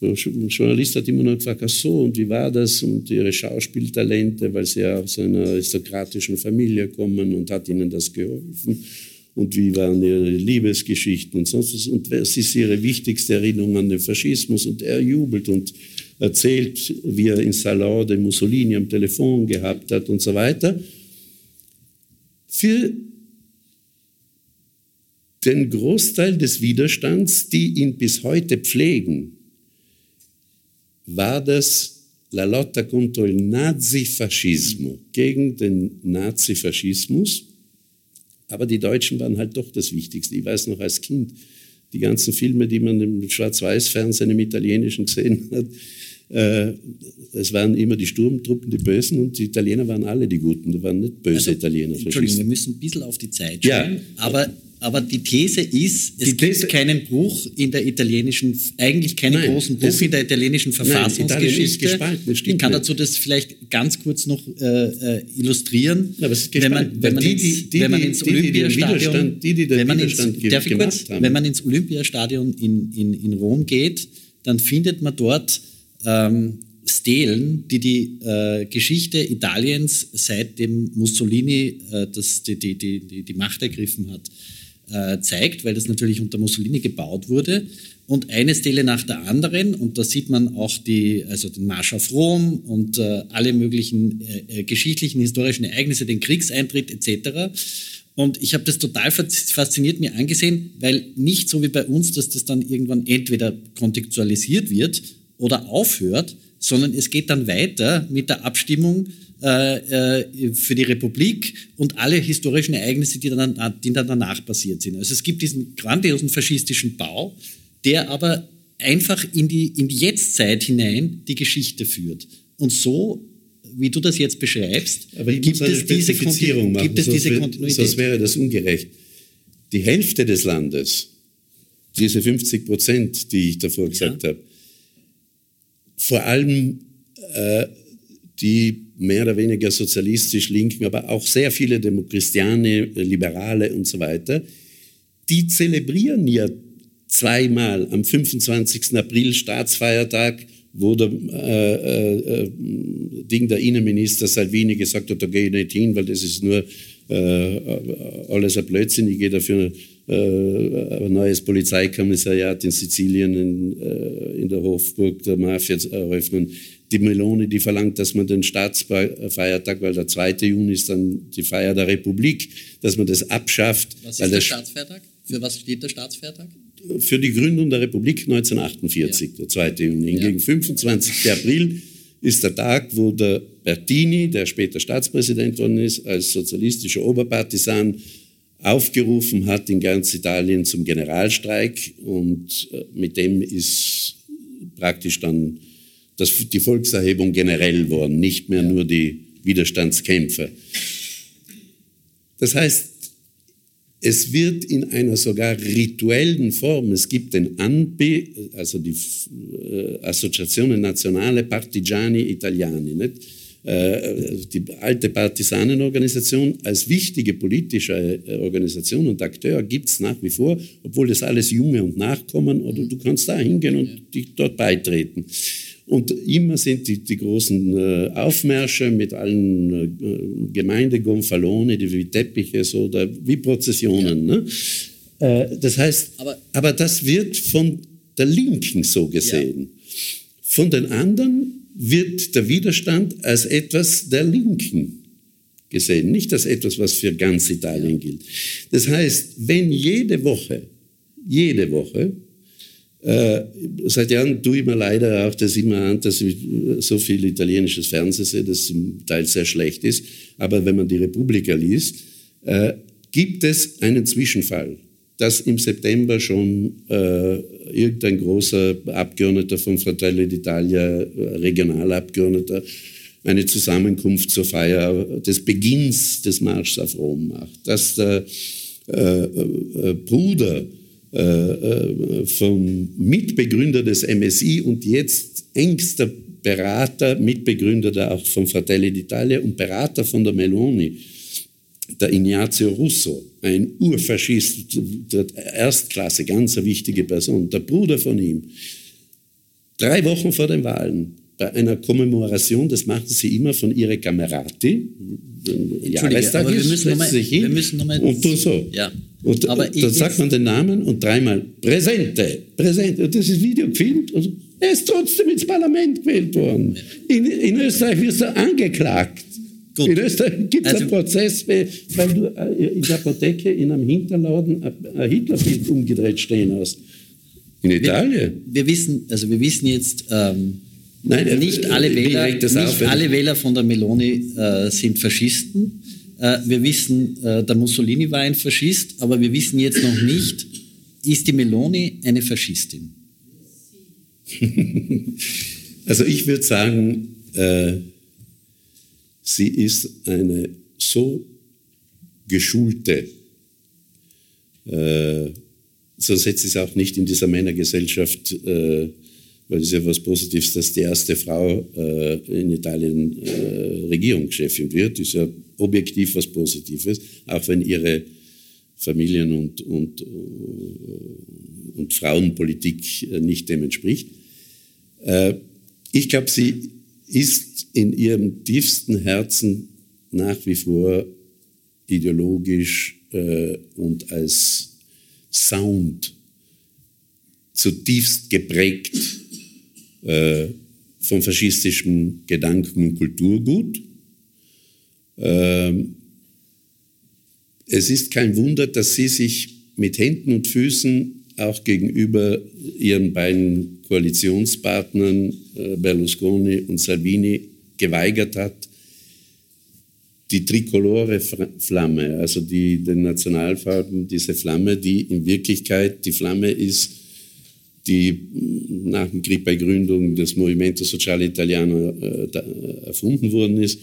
ein Journalist hat immer noch gefragt, ach so, und wie war das? Und ihre Schauspieltalente, weil sie ja aus einer aristokratischen Familie kommen und hat ihnen das geholfen. Und wie waren ihre Liebesgeschichten und sonst was. Und was ist ihre wichtigste Erinnerung an den Faschismus? Und er jubelt und erzählt, wie er in Salon den Mussolini am Telefon gehabt hat und so weiter für den Großteil des Widerstands, die ihn bis heute pflegen, war das la lotta contro il Nazifascismo, gegen den Nazifaschismus. Aber die Deutschen waren halt doch das Wichtigste. Ich weiß noch als Kind, die ganzen Filme, die man im Schwarz-Weiß-Fernsehen im Italienischen gesehen hat, es waren immer die Sturmtruppen die Bösen und die Italiener waren alle die Guten. Da waren nicht böse also, Italiener. Entschuldigung, wir müssen ein bisschen auf die Zeit schauen. Ja. Aber, aber die These ist, es die gibt These, keinen Bruch in der italienischen, eigentlich keinen nein, großen Bruch in der italienischen Verfassungsgeschichte. Nein, ich kann dazu das vielleicht ganz kurz noch äh, äh illustrieren. Ja, wenn man, wenn man ins, wenn man ins Olympiastadion, wenn man ins, wenn man ins Olympiastadion in, in, in Rom geht, dann findet man dort ähm, Stelen, die die äh, Geschichte Italiens seit dem Mussolini äh, das, die, die, die, die Macht ergriffen hat, äh, zeigt, weil das natürlich unter Mussolini gebaut wurde. Und eine Stele nach der anderen, und da sieht man auch die, also den Marsch auf Rom und äh, alle möglichen äh, äh, geschichtlichen, historischen Ereignisse, den Kriegseintritt etc. Und ich habe das total fasziniert mir angesehen, weil nicht so wie bei uns, dass das dann irgendwann entweder kontextualisiert wird oder aufhört, sondern es geht dann weiter mit der Abstimmung äh, äh, für die Republik und alle historischen Ereignisse, die dann, die dann danach passiert sind. Also es gibt diesen grandiosen faschistischen Bau, der aber einfach in die, in die Jetztzeit hinein die Geschichte führt. Und so, wie du das jetzt beschreibst, aber gibt es diese, Konti gibt es diese Kontinuität. Sonst wäre das ungerecht. Die Hälfte des Landes, diese 50 Prozent, die ich davor gesagt ja. habe, vor allem äh, die mehr oder weniger sozialistisch linken, aber auch sehr viele Demochristiane, Liberale und so weiter, die zelebrieren ja zweimal am 25. April Staatsfeiertag, wo der äh, äh, äh, Ding der Innenminister Salvini gesagt hat, da gehe ich nicht hin, weil das ist nur äh, alles ein Blödsinn. Ich gehe dafür äh, ein neues Polizeikommissariat in Sizilien in, äh, in der Hofburg der Mafia eröffnen. Die Meloni, die verlangt, dass man den Staatsfeiertag, weil der 2. Juni ist dann die Feier der Republik, dass man das abschafft. Was ist der Staatsfeiertag? Für was steht der Staatsfeiertag? Für die Gründung der Republik 1948, ja. der 2. Juni. Hingegen ja. 25. April ist der Tag, wo der Bertini, der später Staatspräsident worden ist, als sozialistischer Oberpartisan aufgerufen hat in ganz Italien zum Generalstreik und äh, mit dem ist praktisch dann das, die Volkserhebung generell worden, nicht mehr nur die Widerstandskämpfer. Das heißt, es wird in einer sogar rituellen Form, es gibt den ANPI, also die äh, Associazione Nazionale Partigiani Italiani, nicht? Äh, die alte Partisanenorganisation als wichtige politische äh, Organisation und Akteur gibt es nach wie vor, obwohl das alles Junge und Nachkommen, oder du kannst da hingehen und dich dort beitreten. Und immer sind die, die großen äh, Aufmärsche mit allen äh, Gemeindegonfalone, die wie Teppiche so, oder wie Prozessionen. Ja. Ne? Äh, das heißt, aber, aber, das wird von der Linken so gesehen. Ja. Von den anderen wird der Widerstand als etwas der Linken gesehen, nicht als etwas, was für ganz Italien gilt. Das heißt, wenn jede Woche, jede Woche, äh, seit Jahren tue ich mir leider auch das immer an, dass ich so viel italienisches Fernsehen sehe, das zum Teil sehr schlecht ist. Aber wenn man die Republika liest, äh, gibt es einen Zwischenfall dass im September schon äh, irgendein großer Abgeordneter von Fratelli d'Italia, äh, Regionalabgeordneter, eine Zusammenkunft zur Feier des Beginns des Marschs auf Rom macht. Dass der äh, äh, Bruder äh, äh, vom Mitbegründer des MSI und jetzt engster Berater, Mitbegründer der auch von Fratelli d'Italia und Berater von der Meloni, der Ignazio Russo, ein Urfaschist, der Erstklasse, ganz eine wichtige Person, der Bruder von ihm, drei Wochen vor den Wahlen, bei einer Kommemoration, das machen sie immer von ihre Camerati, Jahrestag aber wir müssen nochmal, wir müssen nochmal, und so. Ja. Und aber dann sagt man den Namen und dreimal Präsente, Präsente. Und das ist Video gefilmt und er ist trotzdem ins Parlament gewählt worden. In, in Österreich wird er angeklagt. Gut. In Österreich gibt es also, einen Prozess, weil du äh, in der Apotheke in einem Hinterladen ein Hitlerbild umgedreht stehen hast. In Italien? Wir, wir wissen, also wir wissen jetzt, ähm, Nein, äh, nicht, alle Wähler, nicht alle Wähler von der Meloni äh, sind Faschisten. Äh, wir wissen, äh, der Mussolini war ein Faschist, aber wir wissen jetzt noch nicht, ist die Meloni eine Faschistin? <laughs> also ich würde sagen, äh, Sie ist eine so geschulte, äh, sonst hätte sie es auch nicht in dieser Männergesellschaft, äh, weil es ja was Positives, dass die erste Frau äh, in Italien äh, Regierungschefin wird, ist ja objektiv was Positives, auch wenn ihre Familien- und, und, äh, und Frauenpolitik äh, nicht dem entspricht. Äh, ich glaube, sie ist in ihrem tiefsten Herzen nach wie vor ideologisch und als Sound zutiefst geprägt äh, vom faschistischen Gedanken- und Kulturgut. Ähm, es ist kein Wunder, dass sie sich mit Händen und Füßen auch gegenüber ihren beiden Koalitionspartnern äh, Berlusconi und Salvini geweigert hat, die trikolore Flamme, also die, den Nationalfarben, diese Flamme, die in Wirklichkeit die Flamme ist, die nach dem Krieg bei Gründung des Movimento Sociale Italiano äh, erfunden worden ist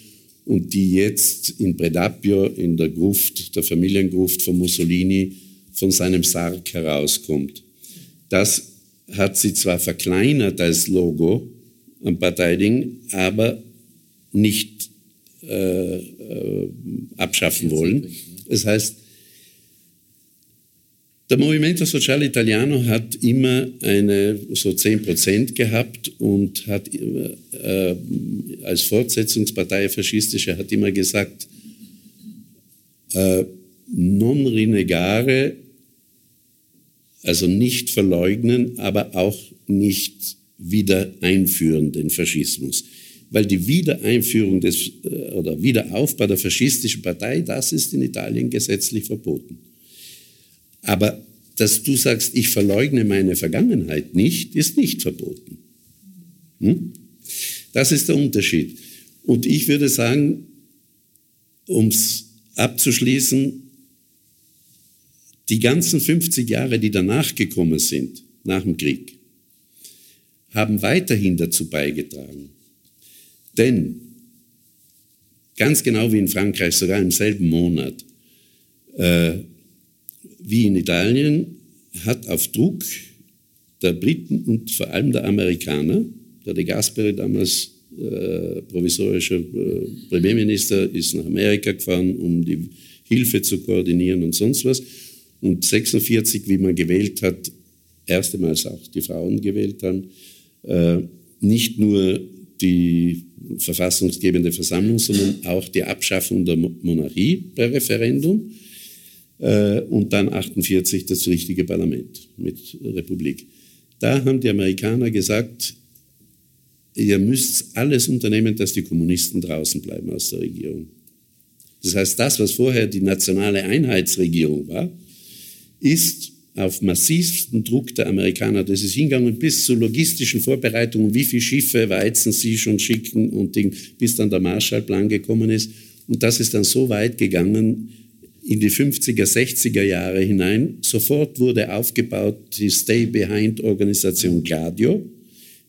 und die jetzt in Predapio, in der Gruft, der Familiengruft von Mussolini, von seinem Sarg herauskommt. Das hat sie zwar verkleinert als Logo am Parteiding, aber nicht äh, äh, abschaffen wollen. Das heißt, Der Movimento Sociale Italiano hat immer eine so 10 Prozent gehabt und hat äh, als Fortsetzungspartei faschistische hat immer gesagt, äh, non renegare, also nicht verleugnen, aber auch nicht wieder einführen, den Faschismus. Weil die Wiedereinführung des, äh, oder Wiederaufbau der faschistischen Partei, das ist in Italien gesetzlich verboten. Aber dass du sagst, ich verleugne meine Vergangenheit nicht, ist nicht verboten. Hm? Das ist der Unterschied. Und ich würde sagen, um es abzuschließen, die ganzen 50 Jahre, die danach gekommen sind, nach dem Krieg, haben weiterhin dazu beigetragen. Denn ganz genau wie in Frankreich, sogar im selben Monat, äh, wie in Italien hat auf Druck der Briten und vor allem der Amerikaner, der De Gasperi damals äh, provisorischer äh, Premierminister, ist nach Amerika gefahren, um die Hilfe zu koordinieren und sonst was. Und 46, wie man gewählt hat, erstmals auch die Frauen gewählt haben, äh, nicht nur die verfassungsgebende Versammlung, sondern auch die Abschaffung der Monarchie per Referendum und dann 48 das richtige Parlament mit Republik. Da haben die Amerikaner gesagt, ihr müsst alles unternehmen, dass die Kommunisten draußen bleiben aus der Regierung. Das heißt, das, was vorher die nationale Einheitsregierung war, ist auf massivsten Druck der Amerikaner, das ist hingegangen bis zu logistischen Vorbereitungen, wie viele Schiffe, Weizen sie schon schicken und Ding, bis dann der Marshallplan gekommen ist. Und das ist dann so weit gegangen, in die 50er, 60er Jahre hinein. Sofort wurde aufgebaut die Stay-Behind-Organisation Gladio,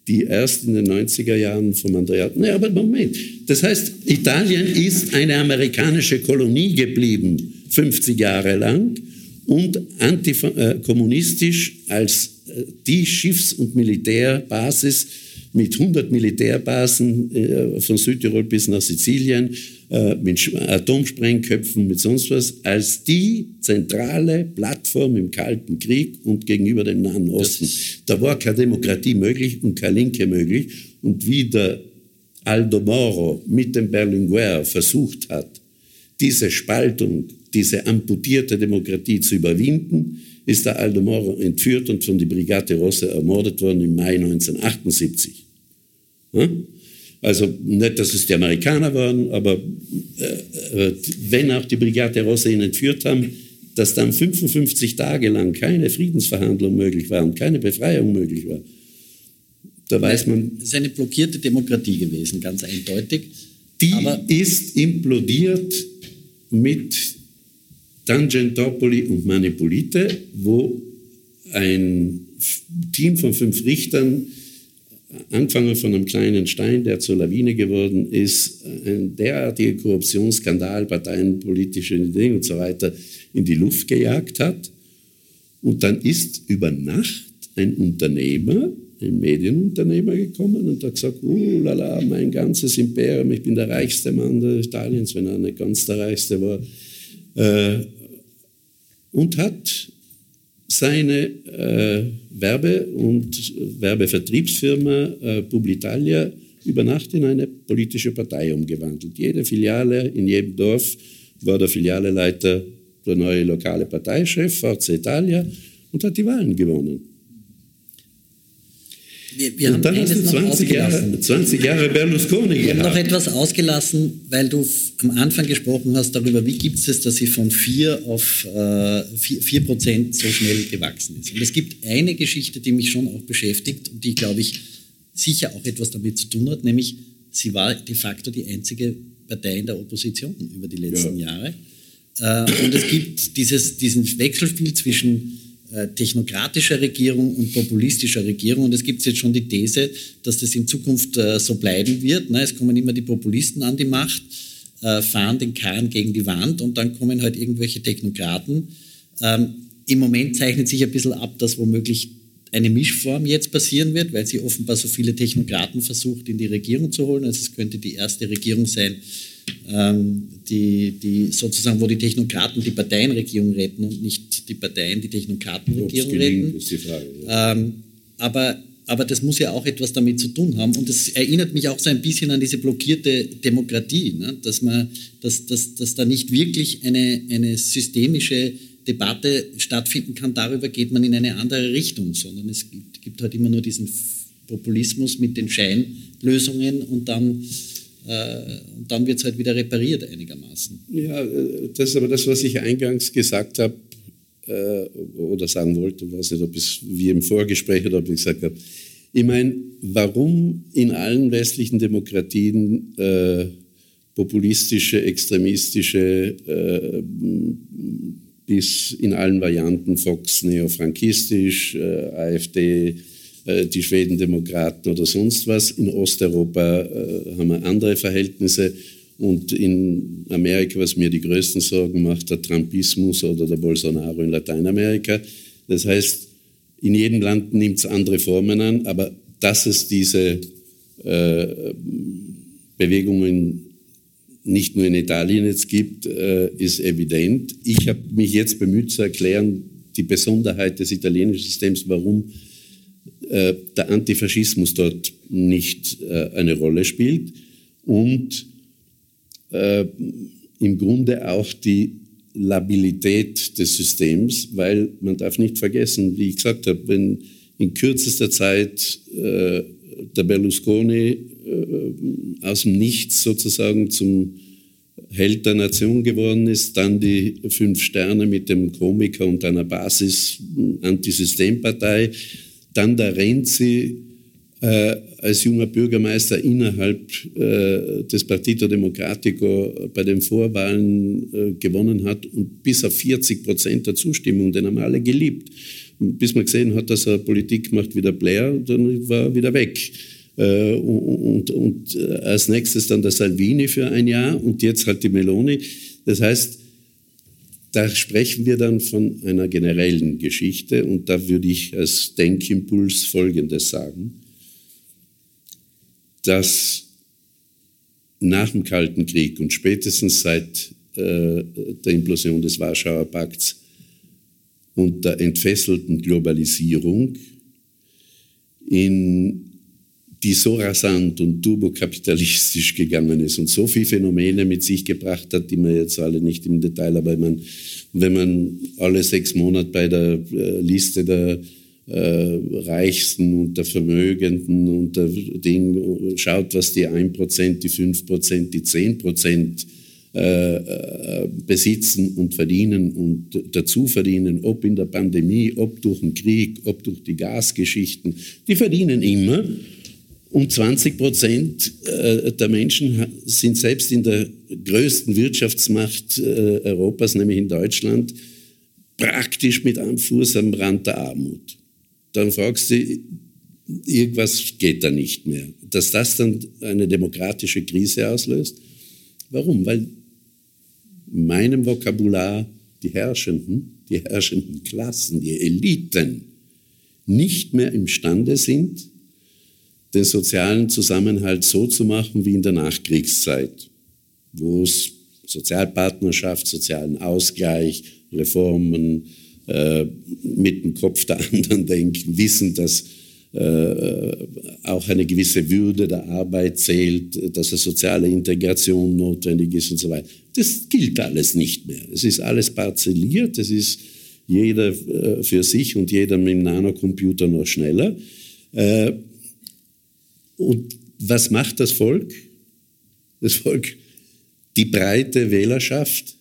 die erst in den 90er Jahren vom Andrea... Nee, aber Moment. Das heißt, Italien ist eine amerikanische Kolonie geblieben, 50 Jahre lang, und antikommunistisch als äh, die Schiffs- und Militärbasis mit 100 Militärbasen äh, von Südtirol bis nach Sizilien, äh, mit Atomsprengköpfen, mit sonst was, als die zentrale Plattform im Kalten Krieg und gegenüber dem Nahen Osten. Da war keine Demokratie möglich und keine Linke möglich. Und wie der Aldo Moro mit dem Berlinguer versucht hat, diese Spaltung, diese amputierte Demokratie zu überwinden, ist der Aldo Moro entführt und von der Brigate Rosse ermordet worden im Mai 1978. Also nicht, dass es die Amerikaner waren, aber äh, äh, wenn auch die Brigate Rosse ihn entführt haben, dass dann 55 Tage lang keine Friedensverhandlung möglich war und keine Befreiung möglich war. Da weiß man. Es ist eine blockierte Demokratie gewesen, ganz eindeutig. Die ist implodiert mit Tangentopoli und Manipulite, wo ein Team von fünf Richtern, angefangen von einem kleinen Stein, der zur Lawine geworden ist, ein derartiger Korruptionsskandal, parteienpolitische Dinge und so weiter in die Luft gejagt hat. Und dann ist über Nacht ein Unternehmer, ein Medienunternehmer gekommen und hat gesagt, oh lala, mein ganzes Imperium, ich bin der reichste Mann Italiens, wenn er nicht ganz der reichste war. Äh, und hat seine äh, Werbe- und Werbevertriebsfirma äh, Publitalia über Nacht in eine politische Partei umgewandelt. Jede Filiale in jedem Dorf war der Filialeleiter der neue lokale Parteichef, Forza Italia, und hat die Wahlen gewonnen. Wir, wir und dann hast du 20 Jahre, 20 Jahre Berlusconi Wir gehabt. haben noch etwas ausgelassen, weil du am Anfang gesprochen hast darüber, wie gibt es, dass sie von 4 auf äh, 4, 4 Prozent so schnell gewachsen ist. Und es gibt eine Geschichte, die mich schon auch beschäftigt und die, glaube ich, sicher auch etwas damit zu tun hat, nämlich sie war de facto die einzige Partei in der Opposition über die letzten ja. Jahre. Äh, und es gibt dieses, diesen Wechselspiel zwischen technokratischer Regierung und populistischer Regierung. Und es gibt jetzt schon die These, dass das in Zukunft äh, so bleiben wird. Ne? Es kommen immer die Populisten an die Macht, äh, fahren den Kahn gegen die Wand und dann kommen halt irgendwelche Technokraten. Ähm, Im Moment zeichnet sich ein bisschen ab, dass womöglich eine Mischform jetzt passieren wird, weil sie offenbar so viele Technokraten versucht, in die Regierung zu holen. Also es könnte die erste Regierung sein, die, die sozusagen, wo die Technokraten die Parteienregierung retten und nicht die Parteien, die Technokratenregierung retten. Ist die Frage, ja. ähm, aber, aber das muss ja auch etwas damit zu tun haben. Und das erinnert mich auch so ein bisschen an diese blockierte Demokratie, ne? dass, man, dass, dass, dass da nicht wirklich eine, eine systemische Debatte stattfinden kann, darüber geht man in eine andere Richtung, sondern es gibt, gibt halt immer nur diesen Populismus mit den Scheinlösungen und dann, und dann wird es halt wieder repariert einigermaßen. Ja, äh, das ist aber das, was ich eingangs gesagt habe äh, oder sagen wollte, ich weiß nicht, ob es wie im Vorgespräch oder ob ich gesagt habe. Ich meine, warum in allen westlichen Demokratien äh, populistische, extremistische äh, bis in allen Varianten Fox neofrankistisch, äh, AfD, äh, die Schwedendemokraten oder sonst was. In Osteuropa äh, haben wir andere Verhältnisse. Und in Amerika, was mir die größten Sorgen macht, der Trumpismus oder der Bolsonaro in Lateinamerika. Das heißt, in jedem Land nimmt es andere Formen an, aber dass es diese äh, Bewegungen nicht nur in Italien jetzt gibt, äh, ist evident. Ich habe mich jetzt bemüht zu erklären, die Besonderheit des italienischen Systems, warum äh, der Antifaschismus dort nicht äh, eine Rolle spielt und im Grunde auch die Labilität des Systems, weil man darf nicht vergessen, wie ich gesagt habe, wenn in kürzester Zeit der Berlusconi äh, aus dem Nichts sozusagen zum Held der Nation geworden ist, dann die Fünf Sterne mit dem Komiker und einer Basis-Antisystempartei, dann der Renzi äh, als junger Bürgermeister innerhalb äh, des Partito Democratico bei den Vorwahlen äh, gewonnen hat und bis auf 40 Prozent der Zustimmung, den haben alle geliebt. Bis man gesehen hat, dass er Politik macht wie der Blair, dann war er wieder weg. Äh, und, und äh, als nächstes dann der Salvini für ein Jahr und jetzt halt die Meloni. Das heißt, da sprechen wir dann von einer generellen Geschichte und da würde ich als Denkimpuls Folgendes sagen, dass nach dem Kalten Krieg und spätestens seit äh, der Implosion des Warschauer Pakts und der entfesselten Globalisierung in die so rasant und turbokapitalistisch gegangen ist und so viele Phänomene mit sich gebracht hat, die man jetzt alle nicht im Detail, aber man, wenn man alle sechs Monate bei der äh, Liste der äh, Reichsten und der Vermögenden und der Ding schaut, was die 1%, die 5%, die 10% äh, äh, besitzen und verdienen und dazu verdienen, ob in der Pandemie, ob durch den Krieg, ob durch die Gasgeschichten, die verdienen immer. Und 20 Prozent äh, der Menschen sind selbst in der größten Wirtschaftsmacht äh, Europas, nämlich in Deutschland, praktisch mit einem Fuß am Rand der Armut. Dann fragst du, irgendwas geht da nicht mehr. Dass das dann eine demokratische Krise auslöst? Warum? Weil in meinem Vokabular die Herrschenden, die herrschenden Klassen, die Eliten nicht mehr imstande sind, den sozialen Zusammenhalt so zu machen wie in der Nachkriegszeit, wo es Sozialpartnerschaft, sozialen Ausgleich, Reformen, äh, mit dem Kopf der <laughs> anderen denken, wissen, dass äh, auch eine gewisse Würde der Arbeit zählt, dass eine soziale Integration notwendig ist und so weiter. Das gilt alles nicht mehr. Es ist alles parzelliert, es ist jeder äh, für sich und jeder mit dem Nanocomputer noch schneller. Äh, und was macht das Volk? Das Volk, die breite Wählerschaft.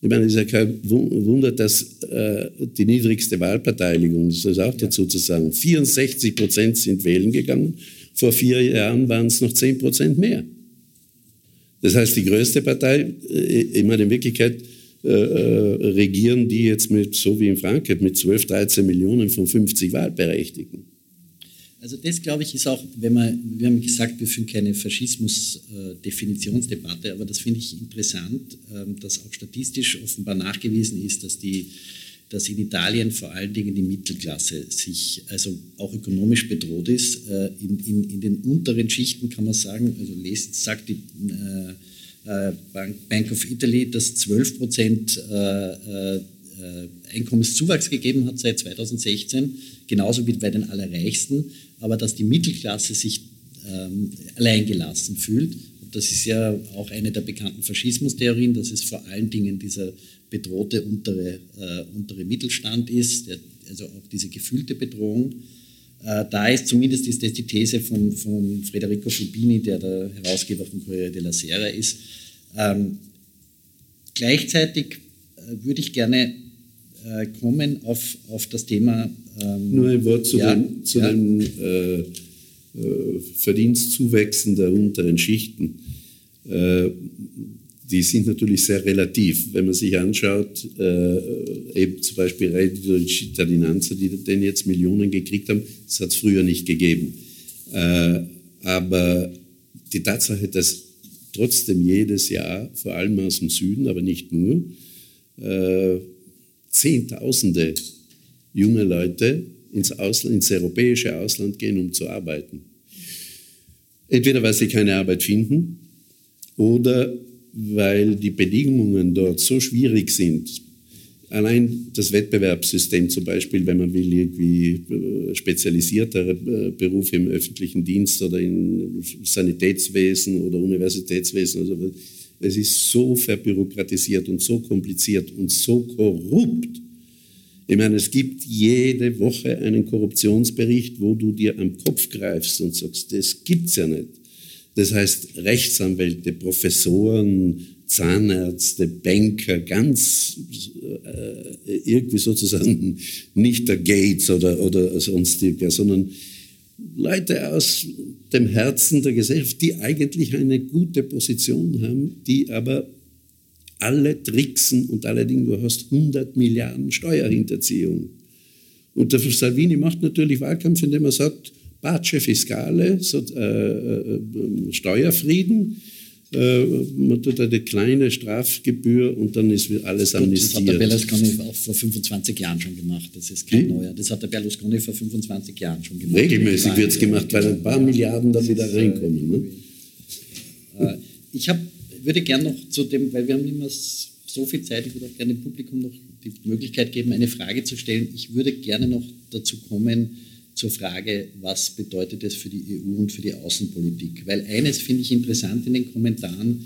Ich meine, es ist ja kein Wunder, dass äh, die niedrigste Wahlbeteiligung, das ist auch dazu zu sagen, 64 Prozent sind wählen gegangen. Vor vier Jahren waren es noch 10 Prozent mehr. Das heißt, die größte Partei, äh, ich meine, in Wirklichkeit äh, äh, regieren die jetzt mit, so wie in Frankreich, mit 12, 13 Millionen von 50 Wahlberechtigten. Also das, glaube ich, ist auch, wenn man, wir haben gesagt, wir führen keine Faschismus-Definitionsdebatte, aber das finde ich interessant, ähm, dass auch statistisch offenbar nachgewiesen ist, dass die dass in Italien vor allen Dingen die Mittelklasse sich also auch ökonomisch bedroht ist. Äh, in, in, in den unteren Schichten kann man sagen, also lest, sagt die äh, äh, Bank, Bank of Italy, dass 12 Prozent Einkommenszuwachs gegeben hat seit 2016, genauso wie bei den Allerreichsten, aber dass die Mittelklasse sich ähm, alleingelassen fühlt. Und das ist ja auch eine der bekannten Faschismustheorien, dass es vor allen Dingen dieser bedrohte untere, äh, untere Mittelstand ist, der, also auch diese gefühlte Bedrohung. Äh, da ist zumindest ist das die These von, von Federico Fubini, der der Herausgeber von Corriere della Sera ist. Ähm, gleichzeitig äh, würde ich gerne äh, kommen auf, auf das Thema. Ähm, Nur ein Wort zu ja, den, zu ja. den äh, äh, Verdienstzuwächsen der unteren Schichten, äh, die sind natürlich sehr relativ. Wenn man sich anschaut, äh, eben zum Beispiel Reddito und Cittadinanza, die den jetzt Millionen gekriegt haben, das hat es früher nicht gegeben. aber die Tatsache, dass trotzdem jedes Jahr, vor allem aus dem Süden, aber nicht nur, Zehntausende junge Leute ins, Ausland, ins europäische Ausland gehen, um zu arbeiten. Entweder weil sie keine Arbeit finden oder weil die Bedingungen dort so schwierig sind. Allein das Wettbewerbssystem zum Beispiel, wenn man will, irgendwie äh, spezialisiertere äh, Berufe im öffentlichen Dienst oder im Sanitätswesen oder Universitätswesen, also es ist so verbürokratisiert und so kompliziert und so korrupt, ich meine, es gibt jede Woche einen Korruptionsbericht, wo du dir am Kopf greifst und sagst, das gibt's ja nicht. Das heißt, Rechtsanwälte, Professoren, Zahnärzte, Banker, ganz äh, irgendwie sozusagen <laughs> nicht der Gates oder, oder sonstiger, sondern Leute aus dem Herzen der Gesellschaft, die eigentlich eine gute Position haben, die aber alle tricksen und allerdings du hast 100 Milliarden Steuerhinterziehung. Und der Salvini macht natürlich Wahlkampf, indem er sagt, Pace Fiscale, so, äh, äh, Steuerfrieden, äh, man tut eine kleine Strafgebühr und dann ist alles amnestiert. Das hat der Berlusconi auch vor 25 Jahren schon gemacht. Das ist kein hm? neuer. Das hat der Berlusconi vor 25 Jahren schon gemacht. Regelmäßig wird es gemacht, weil ein paar Milliarden da wieder reinkommen. Ne? Äh, ich habe würde gerne noch zu dem, weil wir haben immer so viel Zeit, ich würde auch gerne dem Publikum noch die Möglichkeit geben, eine Frage zu stellen. Ich würde gerne noch dazu kommen, zur Frage, was bedeutet es für die EU und für die Außenpolitik? Weil eines finde ich interessant in den Kommentaren,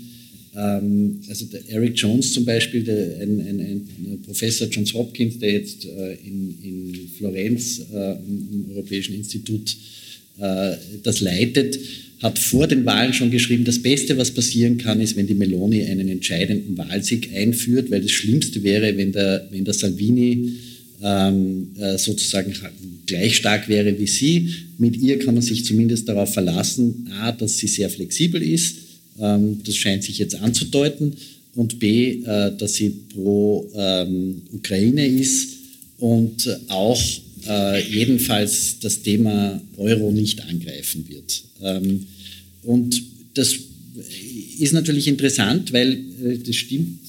ähm, also der Eric Jones zum Beispiel, der, ein, ein, ein, Professor Johns Hopkins, der jetzt äh, in, in, Florenz äh, im Europäischen Institut äh, das leitet, hat vor den Wahlen schon geschrieben, das Beste, was passieren kann, ist, wenn die Meloni einen entscheidenden Wahlsieg einführt, weil das Schlimmste wäre, wenn der, wenn der Salvini ähm, äh, sozusagen gleich stark wäre wie sie. Mit ihr kann man sich zumindest darauf verlassen, a, dass sie sehr flexibel ist, ähm, das scheint sich jetzt anzudeuten, und b, äh, dass sie pro ähm, Ukraine ist und auch äh, jedenfalls das Thema Euro nicht angreifen wird. Ähm, und das ist natürlich interessant, weil äh, das stimmt,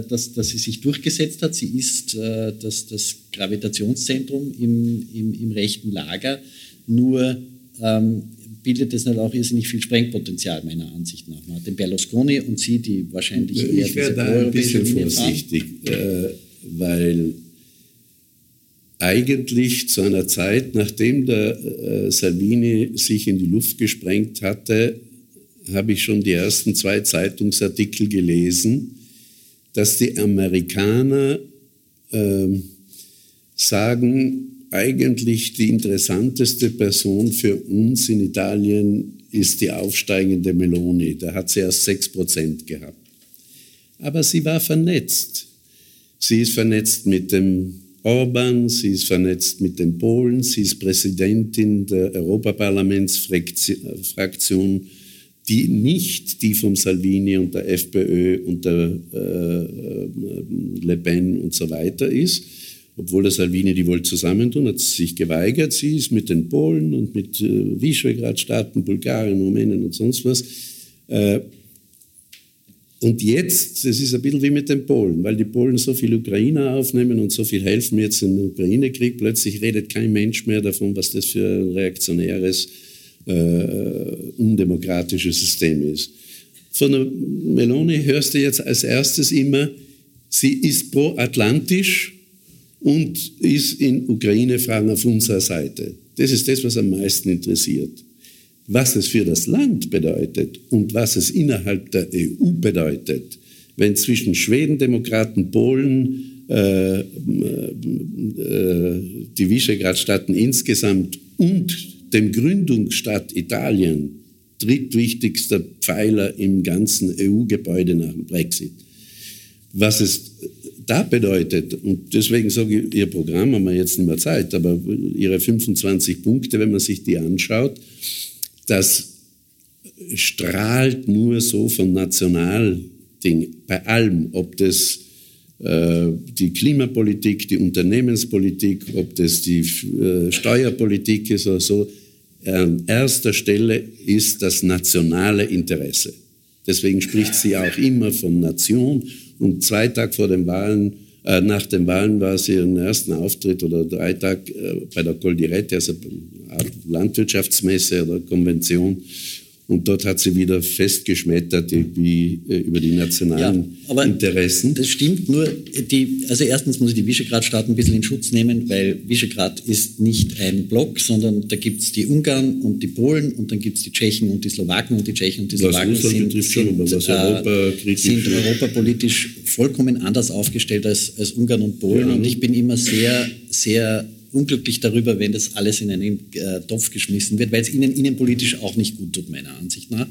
dass, dass sie sich durchgesetzt hat. Sie ist äh, das, das Gravitationszentrum im, im, im rechten Lager. Nur ähm, bildet es nicht auch irrsinnig viel Sprengpotenzial, meiner Ansicht nach. Man hat den Berlusconi und sie, die wahrscheinlich eher Ich wäre da ein bisschen vorsichtig, äh, weil eigentlich zu einer Zeit, nachdem der äh, Salvini sich in die Luft gesprengt hatte, habe ich schon die ersten zwei Zeitungsartikel gelesen, dass die Amerikaner äh, sagen, eigentlich die interessanteste Person für uns in Italien ist die aufsteigende Meloni. Da hat sie erst 6% gehabt. Aber sie war vernetzt. Sie ist vernetzt mit dem Orban, sie ist vernetzt mit den Polen, sie ist Präsidentin der Europaparlamentsfraktion, die nicht die vom Salvini und der FPÖ und der äh, Le Pen und so weiter ist. Obwohl der Salvini die wohl zusammentun, hat sie sich geweigert. Sie ist mit den Polen und mit äh, Visegrad-Staaten, Bulgarien, Rumänien und sonst was äh, und jetzt, das ist ein bisschen wie mit den Polen, weil die Polen so viele Ukrainer aufnehmen und so viel helfen jetzt im Ukraine-Krieg, plötzlich redet kein Mensch mehr davon, was das für ein reaktionäres, äh, undemokratisches System ist. Von der Meloni hörst du jetzt als erstes immer, sie ist pro-atlantisch, und ist in Ukraine-Fragen auf unserer Seite. Das ist das, was am meisten interessiert. Was es für das Land bedeutet und was es innerhalb der EU bedeutet, wenn zwischen Schweden, Demokraten, Polen, äh, äh, die Visegrad-Staaten insgesamt und dem Gründungsstaat Italien, drittwichtigster Pfeiler im ganzen EU-Gebäude nach dem Brexit. Was es da bedeutet, und deswegen sage ich, Ihr Programm haben wir jetzt nicht mehr Zeit, aber Ihre 25 Punkte, wenn man sich die anschaut, das strahlt nur so von Nationalding bei allem, ob das äh, die Klimapolitik, die Unternehmenspolitik, ob das die äh, Steuerpolitik ist oder so. An erster Stelle ist das nationale Interesse. Deswegen spricht sie auch immer von Nation. Und zwei Tage vor den Wahlen, äh, nach den Wahlen war sie ihren ersten Auftritt oder drei Tage äh, bei der Coldiretti, also Landwirtschaftsmesse oder Konvention. Und dort hat sie wieder festgeschmettert wie, äh, über die nationalen ja, Interessen. Das stimmt, nur die, also erstens muss ich die Visegrad-Staaten ein bisschen in Schutz nehmen, weil Visegrad ist nicht ein Block, sondern da gibt es die Ungarn und die Polen und dann gibt es die Tschechen und die Slowaken und die Tschechen und die Slowaken sind, sind, sind, Europa sind europapolitisch vollkommen anders aufgestellt als, als Ungarn und Polen. Ja. Und ich bin immer sehr, sehr unglücklich darüber, wenn das alles in einen äh, Topf geschmissen wird, weil es ihnen innenpolitisch auch nicht gut tut, meiner Ansicht nach.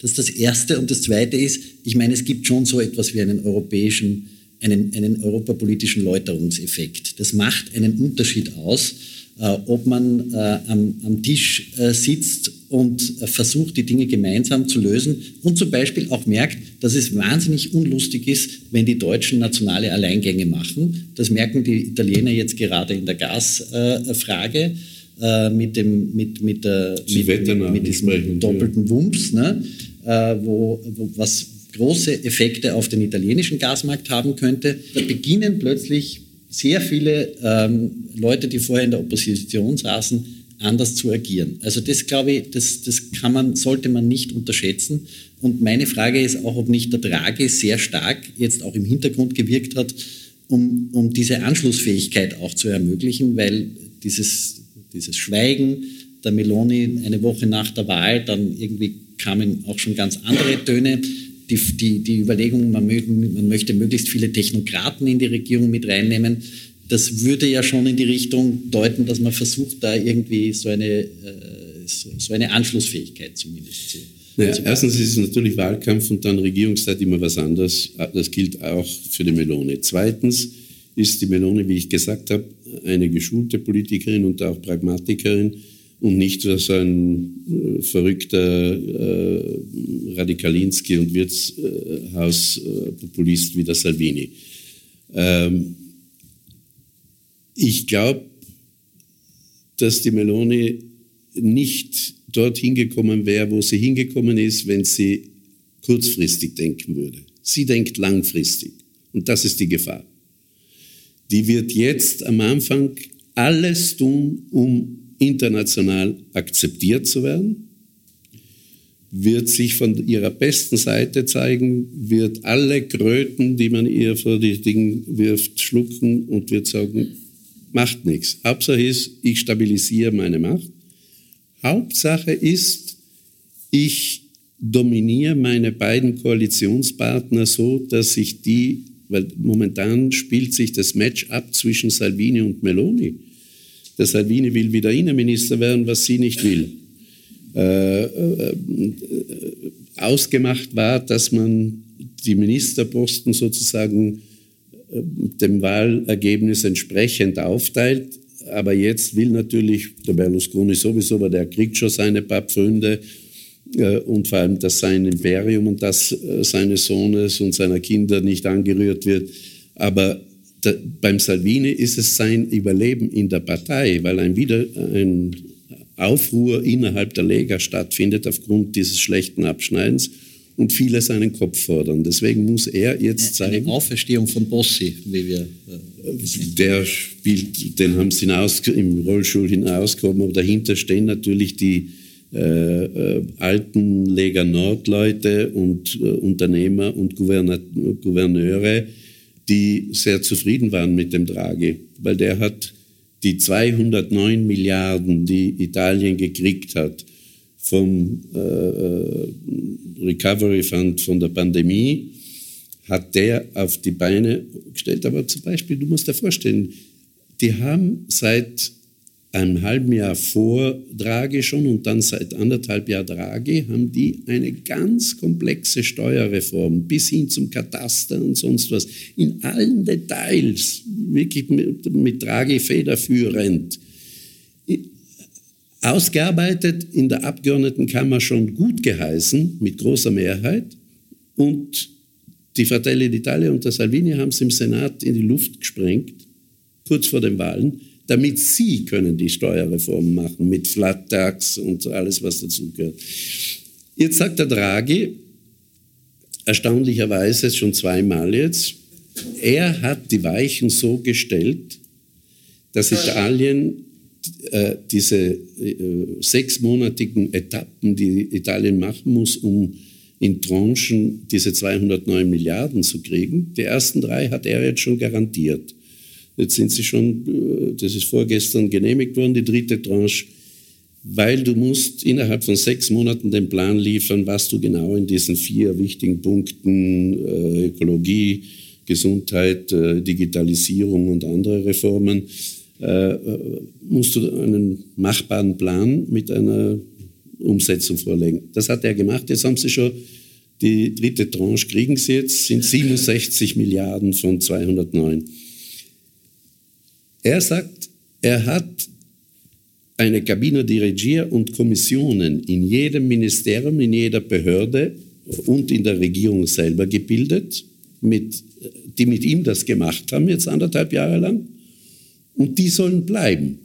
Das ist das Erste. Und das Zweite ist, ich meine, es gibt schon so etwas wie einen europäischen, einen, einen europapolitischen Läuterungseffekt. Das macht einen Unterschied aus, ob man äh, am, am, Tisch äh, sitzt und äh, versucht, die Dinge gemeinsam zu lösen und zum Beispiel auch merkt, dass es wahnsinnig unlustig ist, wenn die Deutschen nationale Alleingänge machen. Das merken die Italiener jetzt gerade in der Gasfrage äh, mit, dem, mit, mit, der, mit, mit, mit diesem doppelten Wumms, ne? wo, wo, was große Effekte auf den italienischen Gasmarkt haben könnte. Da beginnen plötzlich sehr viele ähm, Leute, die vorher in der Opposition saßen, anders zu agieren. Also das glaube ich, das, das kann man, sollte man nicht unterschätzen. Und meine Frage ist auch, ob nicht der Draghi sehr stark jetzt auch im Hintergrund gewirkt hat, um, um diese Anschlussfähigkeit auch zu ermöglichen, weil dieses, dieses Schweigen der Meloni eine Woche nach der Wahl, dann irgendwie kamen auch schon ganz andere Töne die, die, die Überlegung, man, möge, man möchte möglichst viele Technokraten in die Regierung mit reinnehmen, das würde ja schon in die Richtung deuten, dass man versucht, da irgendwie so eine, äh, so, so eine Anschlussfähigkeit zumindest zu. Naja, erstens ist es natürlich Wahlkampf und dann Regierungszeit immer was anderes. Das gilt auch für die Melone. Zweitens ist die Melone, wie ich gesagt habe, eine geschulte Politikerin und auch Pragmatikerin und nicht so ein äh, verrückter äh, Radikalinski und Wirtshauspopulist wie der Salvini. Ähm, ich glaube, dass die Meloni nicht dorthin gekommen wäre, wo sie hingekommen ist, wenn sie kurzfristig denken würde. Sie denkt langfristig. Und das ist die Gefahr. Die wird jetzt am Anfang alles tun, um international akzeptiert zu werden, wird sich von ihrer besten Seite zeigen, wird alle Kröten, die man ihr vor die Dinge wirft, schlucken und wird sagen, macht nichts. Hauptsache ist, ich stabilisiere meine Macht. Hauptsache ist, ich dominiere meine beiden Koalitionspartner so, dass ich die, weil momentan spielt sich das Match ab zwischen Salvini und Meloni. Der Salvini will wieder Innenminister werden, was sie nicht will. Äh, äh, ausgemacht war, dass man die Ministerposten sozusagen äh, dem Wahlergebnis entsprechend aufteilt. Aber jetzt will natürlich der Berlusconi sowieso, weil der kriegt schon seine paar Pfründe äh, und vor allem, dass sein Imperium und das äh, seines Sohnes und seiner Kinder nicht angerührt wird. Aber da, beim Salvini ist es sein Überleben in der Partei, weil ein, wieder, ein Aufruhr innerhalb der Lega stattfindet aufgrund dieses schlechten Abschneidens und viele seinen Kopf fordern. Deswegen muss er jetzt zeigen. Eine Auferstehung von Bossi, wie wir. Äh, der spielt, den haben sie hinaus, im Rollstuhl hinausgehoben, aber dahinter stehen natürlich die äh, äh, alten Lega Nord-Leute und äh, Unternehmer und Gouverneure, die sehr zufrieden waren mit dem Draghi, weil der hat die 209 Milliarden, die Italien gekriegt hat vom äh, äh, Recovery Fund von der Pandemie, hat der auf die Beine gestellt. Aber zum Beispiel, du musst dir vorstellen, die haben seit einem halben Jahr vor Draghi schon und dann seit anderthalb Jahr Draghi haben die eine ganz komplexe Steuerreform bis hin zum Kataster und sonst was in allen Details wirklich mit, mit Draghi federführend ausgearbeitet, in der Abgeordnetenkammer schon gut geheißen, mit großer Mehrheit. Und die Fratelli d'Italia und der Salvini haben es im Senat in die Luft gesprengt, kurz vor den Wahlen damit sie können die Steuerreform machen mit Flat Tax und alles, was dazugehört. Jetzt sagt der Draghi, erstaunlicherweise schon zweimal jetzt, er hat die Weichen so gestellt, dass Italien äh, diese äh, sechsmonatigen Etappen, die Italien machen muss, um in Tranchen diese 209 Milliarden zu kriegen, die ersten drei hat er jetzt schon garantiert. Jetzt sind sie schon, äh, das ist vorgestern genehmigt worden, die dritte Tranche, weil du musst innerhalb von sechs Monaten den Plan liefern, was du genau in diesen vier wichtigen Punkten, äh, Ökologie, Gesundheit, äh, Digitalisierung und andere Reformen, musst du einen machbaren Plan mit einer Umsetzung vorlegen. Das hat er gemacht. Jetzt haben sie schon die dritte Tranche, kriegen sie jetzt, sind 67 Milliarden von 209. Er sagt, er hat eine Kabine die Regier und Kommissionen in jedem Ministerium, in jeder Behörde und in der Regierung selber gebildet, mit, die mit ihm das gemacht haben, jetzt anderthalb Jahre lang. Und die sollen bleiben.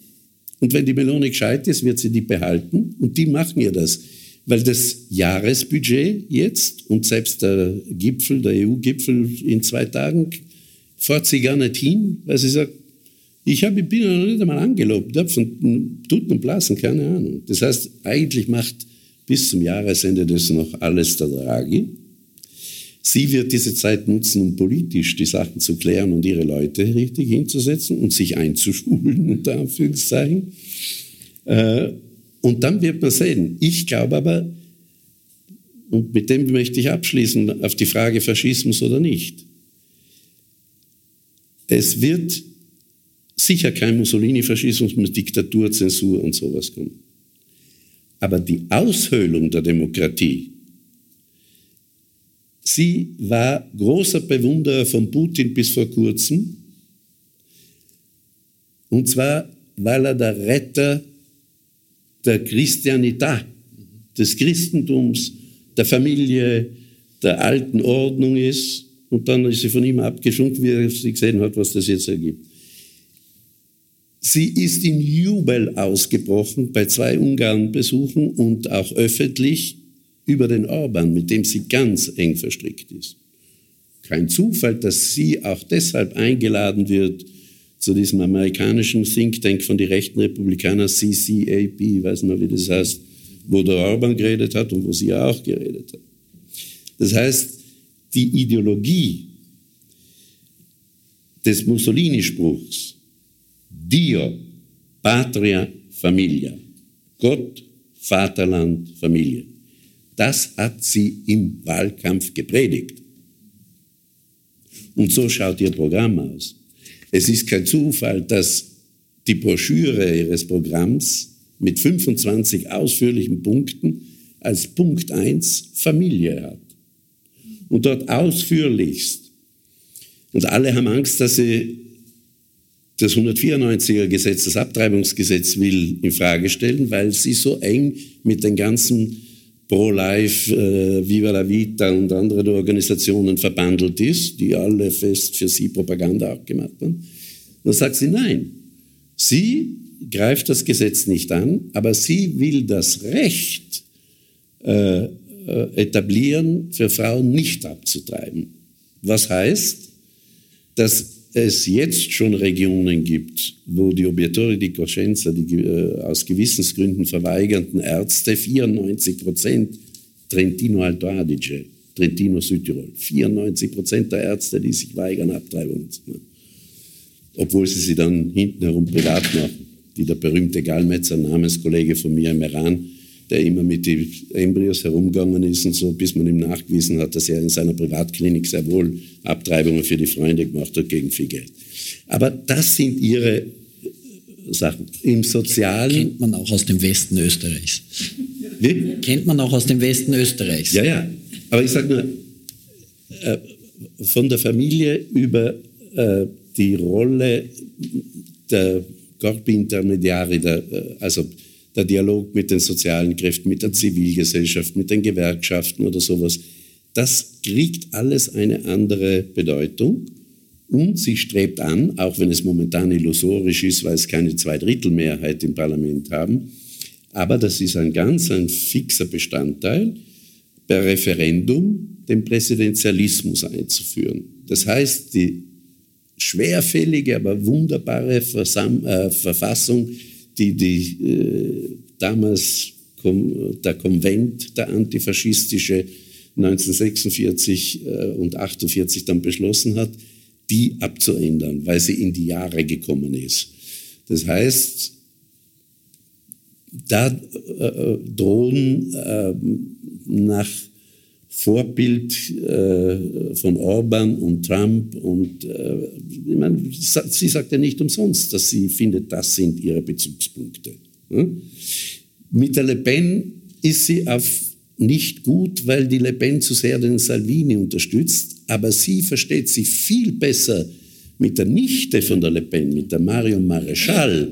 Und wenn die Melone gescheit ist, wird sie die behalten und die machen ihr das. Weil das Jahresbudget jetzt und selbst der Gipfel, der EU-Gipfel in zwei Tagen, fährt sie gar nicht hin, weil sie sagt, ich hab, bin ja noch nicht einmal angelobt, habe von Tuten und Blasen keine Ahnung. Das heißt, eigentlich macht bis zum Jahresende das noch alles der Draghi. Sie wird diese Zeit nutzen, um politisch die Sachen zu klären und ihre Leute richtig hinzusetzen und sich einzuschulen, <laughs> unter Anführungszeichen. Äh, und dann wird man sehen. Ich glaube aber, und mit dem möchte ich abschließen, auf die Frage Faschismus oder nicht. Es wird sicher kein Mussolini-Faschismus mit Diktatur, Zensur und sowas kommen. Aber die Aushöhlung der Demokratie, sie war großer Bewunderer von Putin bis vor kurzem. Und zwar, weil er der Retter der Christianität, des Christentums, der Familie, der alten Ordnung ist. Und dann ist sie von ihm abgeschunken, wie er sie gesehen hat, was das jetzt ergibt. Sie ist in Jubel ausgebrochen bei zwei Ungarn-Besuchen und auch öffentlich über den Orban, mit dem sie ganz eng verstrickt ist. Kein Zufall, dass sie auch deshalb eingeladen wird zu diesem amerikanischen Think Tank von den rechten Republikanern, CCAP, weiß man, wie das heißt, wo der Orban geredet hat und wo sie auch geredet hat. Das heißt, die Ideologie des Mussolini-Spruchs, Dio, Patria, Familia. Gott, Vaterland, Familie. Das hat sie im Wahlkampf gepredigt. Und so schaut ihr Programm aus. Es ist kein Zufall, dass die Broschüre ihres Programms mit 25 ausführlichen Punkten als Punkt 1 Familie hat. Und dort ausführlichst. Und alle haben Angst, dass sie das 194er Gesetz, das Abtreibungsgesetz will in Frage stellen, weil sie so eng mit den ganzen Pro-Life, äh, Viva la Vita und anderen Organisationen verbandelt ist, die alle fest für sie Propaganda auch gemacht haben. Dann sagt sie nein. Sie greift das Gesetz nicht an, aber sie will das Recht äh, äh etablieren, für Frauen nicht abzutreiben. Was heißt, dass es jetzt schon Regionen gibt, wo die Obiettori di Coscienza, die äh, aus Gewissensgründen verweigernden Ärzte, 94 Prozent Trentino Alto Adige, Trentino, Südtirol. 94 Prozent der Ärzte, die sich weigern, Abtreibungen zu machen. Obwohl sie sie dann hinten herum privat machen, wie der berühmte Gallmetzer, Namenskollege von mir im Iran, der immer mit den Embryos herumgegangen ist und so, bis man ihm nachgewiesen hat, dass er in seiner Privatklinik sehr wohl Abtreibungen für die Freunde gemacht hat gegen viel Geld. Aber das sind ihre Sachen. Im Sozialen. Kennt man auch aus dem Westen Österreichs. Wie? Kennt man auch aus dem Westen Österreichs. Ja, ja. Aber ich sage nur, äh, von der Familie über äh, die Rolle der Corpi Intermediari, der, äh, also der Dialog mit den sozialen Kräften, mit der Zivilgesellschaft, mit den Gewerkschaften oder sowas, das kriegt alles eine andere Bedeutung. Und sie strebt an, auch wenn es momentan illusorisch ist, weil es keine Zweidrittelmehrheit im Parlament haben, aber das ist ein ganz ein fixer Bestandteil, per Referendum den Präsidentialismus einzuführen. Das heißt, die schwerfällige, aber wunderbare Versam äh, Verfassung, die, die äh, damals kom der Konvent, der antifaschistische, 1946 äh, und 48 dann beschlossen hat, die abzuändern, weil sie in die Jahre gekommen ist. Das heißt, da äh, drohen äh, nach Vorbild äh, von Orban und Trump und äh, ich meine, sie sagt ja nicht umsonst, dass sie findet, das sind ihre Bezugspunkte. Hm? Mit der Le Pen ist sie auf nicht gut, weil die Le Pen zu sehr den Salvini unterstützt, aber sie versteht sich viel besser mit der Nichte von der Le Pen, mit der Marion Maréchal,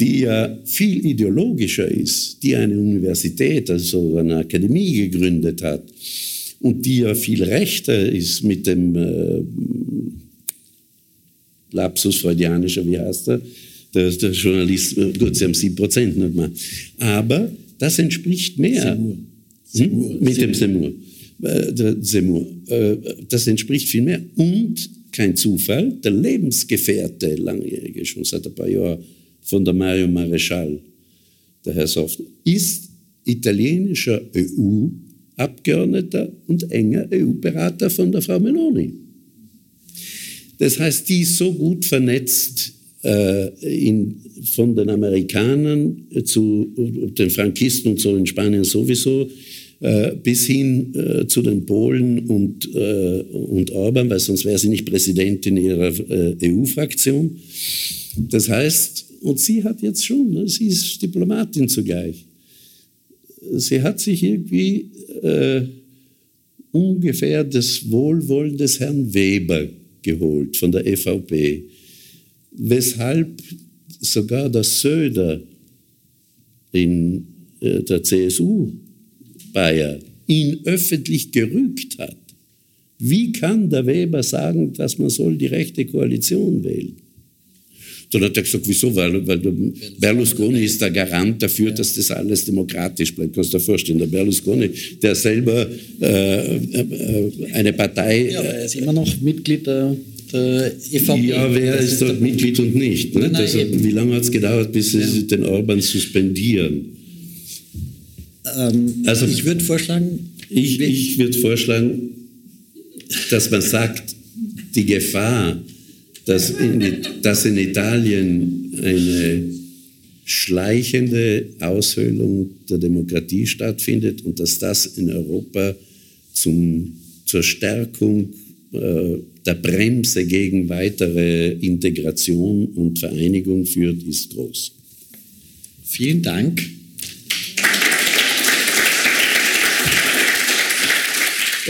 die ja viel ideologischer ist, die eine Universität, also eine Akademie gegründet hat und die ja viel rechter ist mit dem äh, Lapsus freudianischer, wie heißt er? Der, der Journalist, äh, gut, sie haben sieben Prozent nicht mehr. Aber das entspricht mehr. Semur. Semur. Hm? Mit Semur. dem Semur. Äh, der Semur. Äh, das entspricht viel mehr. Und kein Zufall, der Lebensgefährte, langjährige, schon seit ein paar Jahren, von der Mario Mareschal, der Herr Soft, ist italienischer EU-Abgeordneter und enger EU-Berater von der Frau Meloni. Das heißt, die ist so gut vernetzt äh, in, von den Amerikanern zu den Frankisten und so in Spanien sowieso, äh, bis hin äh, zu den Polen und, äh, und Orban, weil sonst wäre sie nicht Präsidentin ihrer äh, EU-Fraktion. Das heißt, und sie hat jetzt schon, ne, sie ist Diplomatin zugleich. Sie hat sich irgendwie äh, ungefähr das Wohlwollen des Herrn Weber geholt von der EVP, weshalb sogar der Söder in äh, der CSU Bayer ihn öffentlich gerügt hat. Wie kann der Weber sagen, dass man soll die rechte Koalition wählen? Dann hat er gesagt, wieso? Weil, weil Berlusconi ist der Garant dafür, dass das alles demokratisch bleibt. Kannst du dir vorstellen, der Berlusconi, der selber äh, äh, eine Partei... Ja, er ist immer noch Mitglied der, der EVP. Ja, wer das ist dort Mitglied und nicht? Ne? Nein, also, wie lange hat es gedauert, bis sie ja. den Orban suspendieren? Ähm, also ich würde vorschlagen... Ich, ich würde vorschlagen, dass man sagt, die Gefahr, dass in, dass in Italien eine schleichende Aushöhlung der Demokratie stattfindet und dass das in Europa zum, zur Stärkung äh, der Bremse gegen weitere Integration und Vereinigung führt, ist groß. Vielen Dank.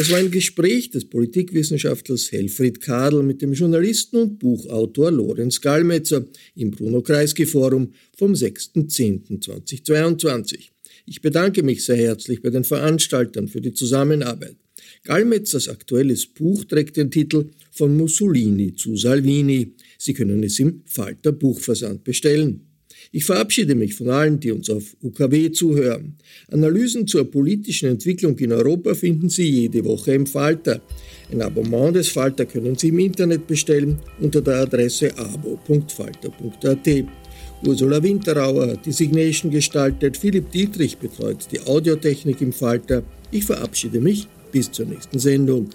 Das war ein Gespräch des Politikwissenschaftlers Helfried Kadel mit dem Journalisten und Buchautor Lorenz Gallmetzer im Bruno Kreisky Forum vom 6.10.2022. Ich bedanke mich sehr herzlich bei den Veranstaltern für die Zusammenarbeit. Gallmetzers aktuelles Buch trägt den Titel Von Mussolini zu Salvini. Sie können es im Falter Buchversand bestellen. Ich verabschiede mich von allen, die uns auf UKW zuhören. Analysen zur politischen Entwicklung in Europa finden Sie jede Woche im Falter. Ein Abonnement des Falter können Sie im Internet bestellen unter der Adresse abo.falter.at. Ursula Winterauer hat die Signation gestaltet, Philipp Dietrich betreut die Audiotechnik im Falter. Ich verabschiede mich. Bis zur nächsten Sendung.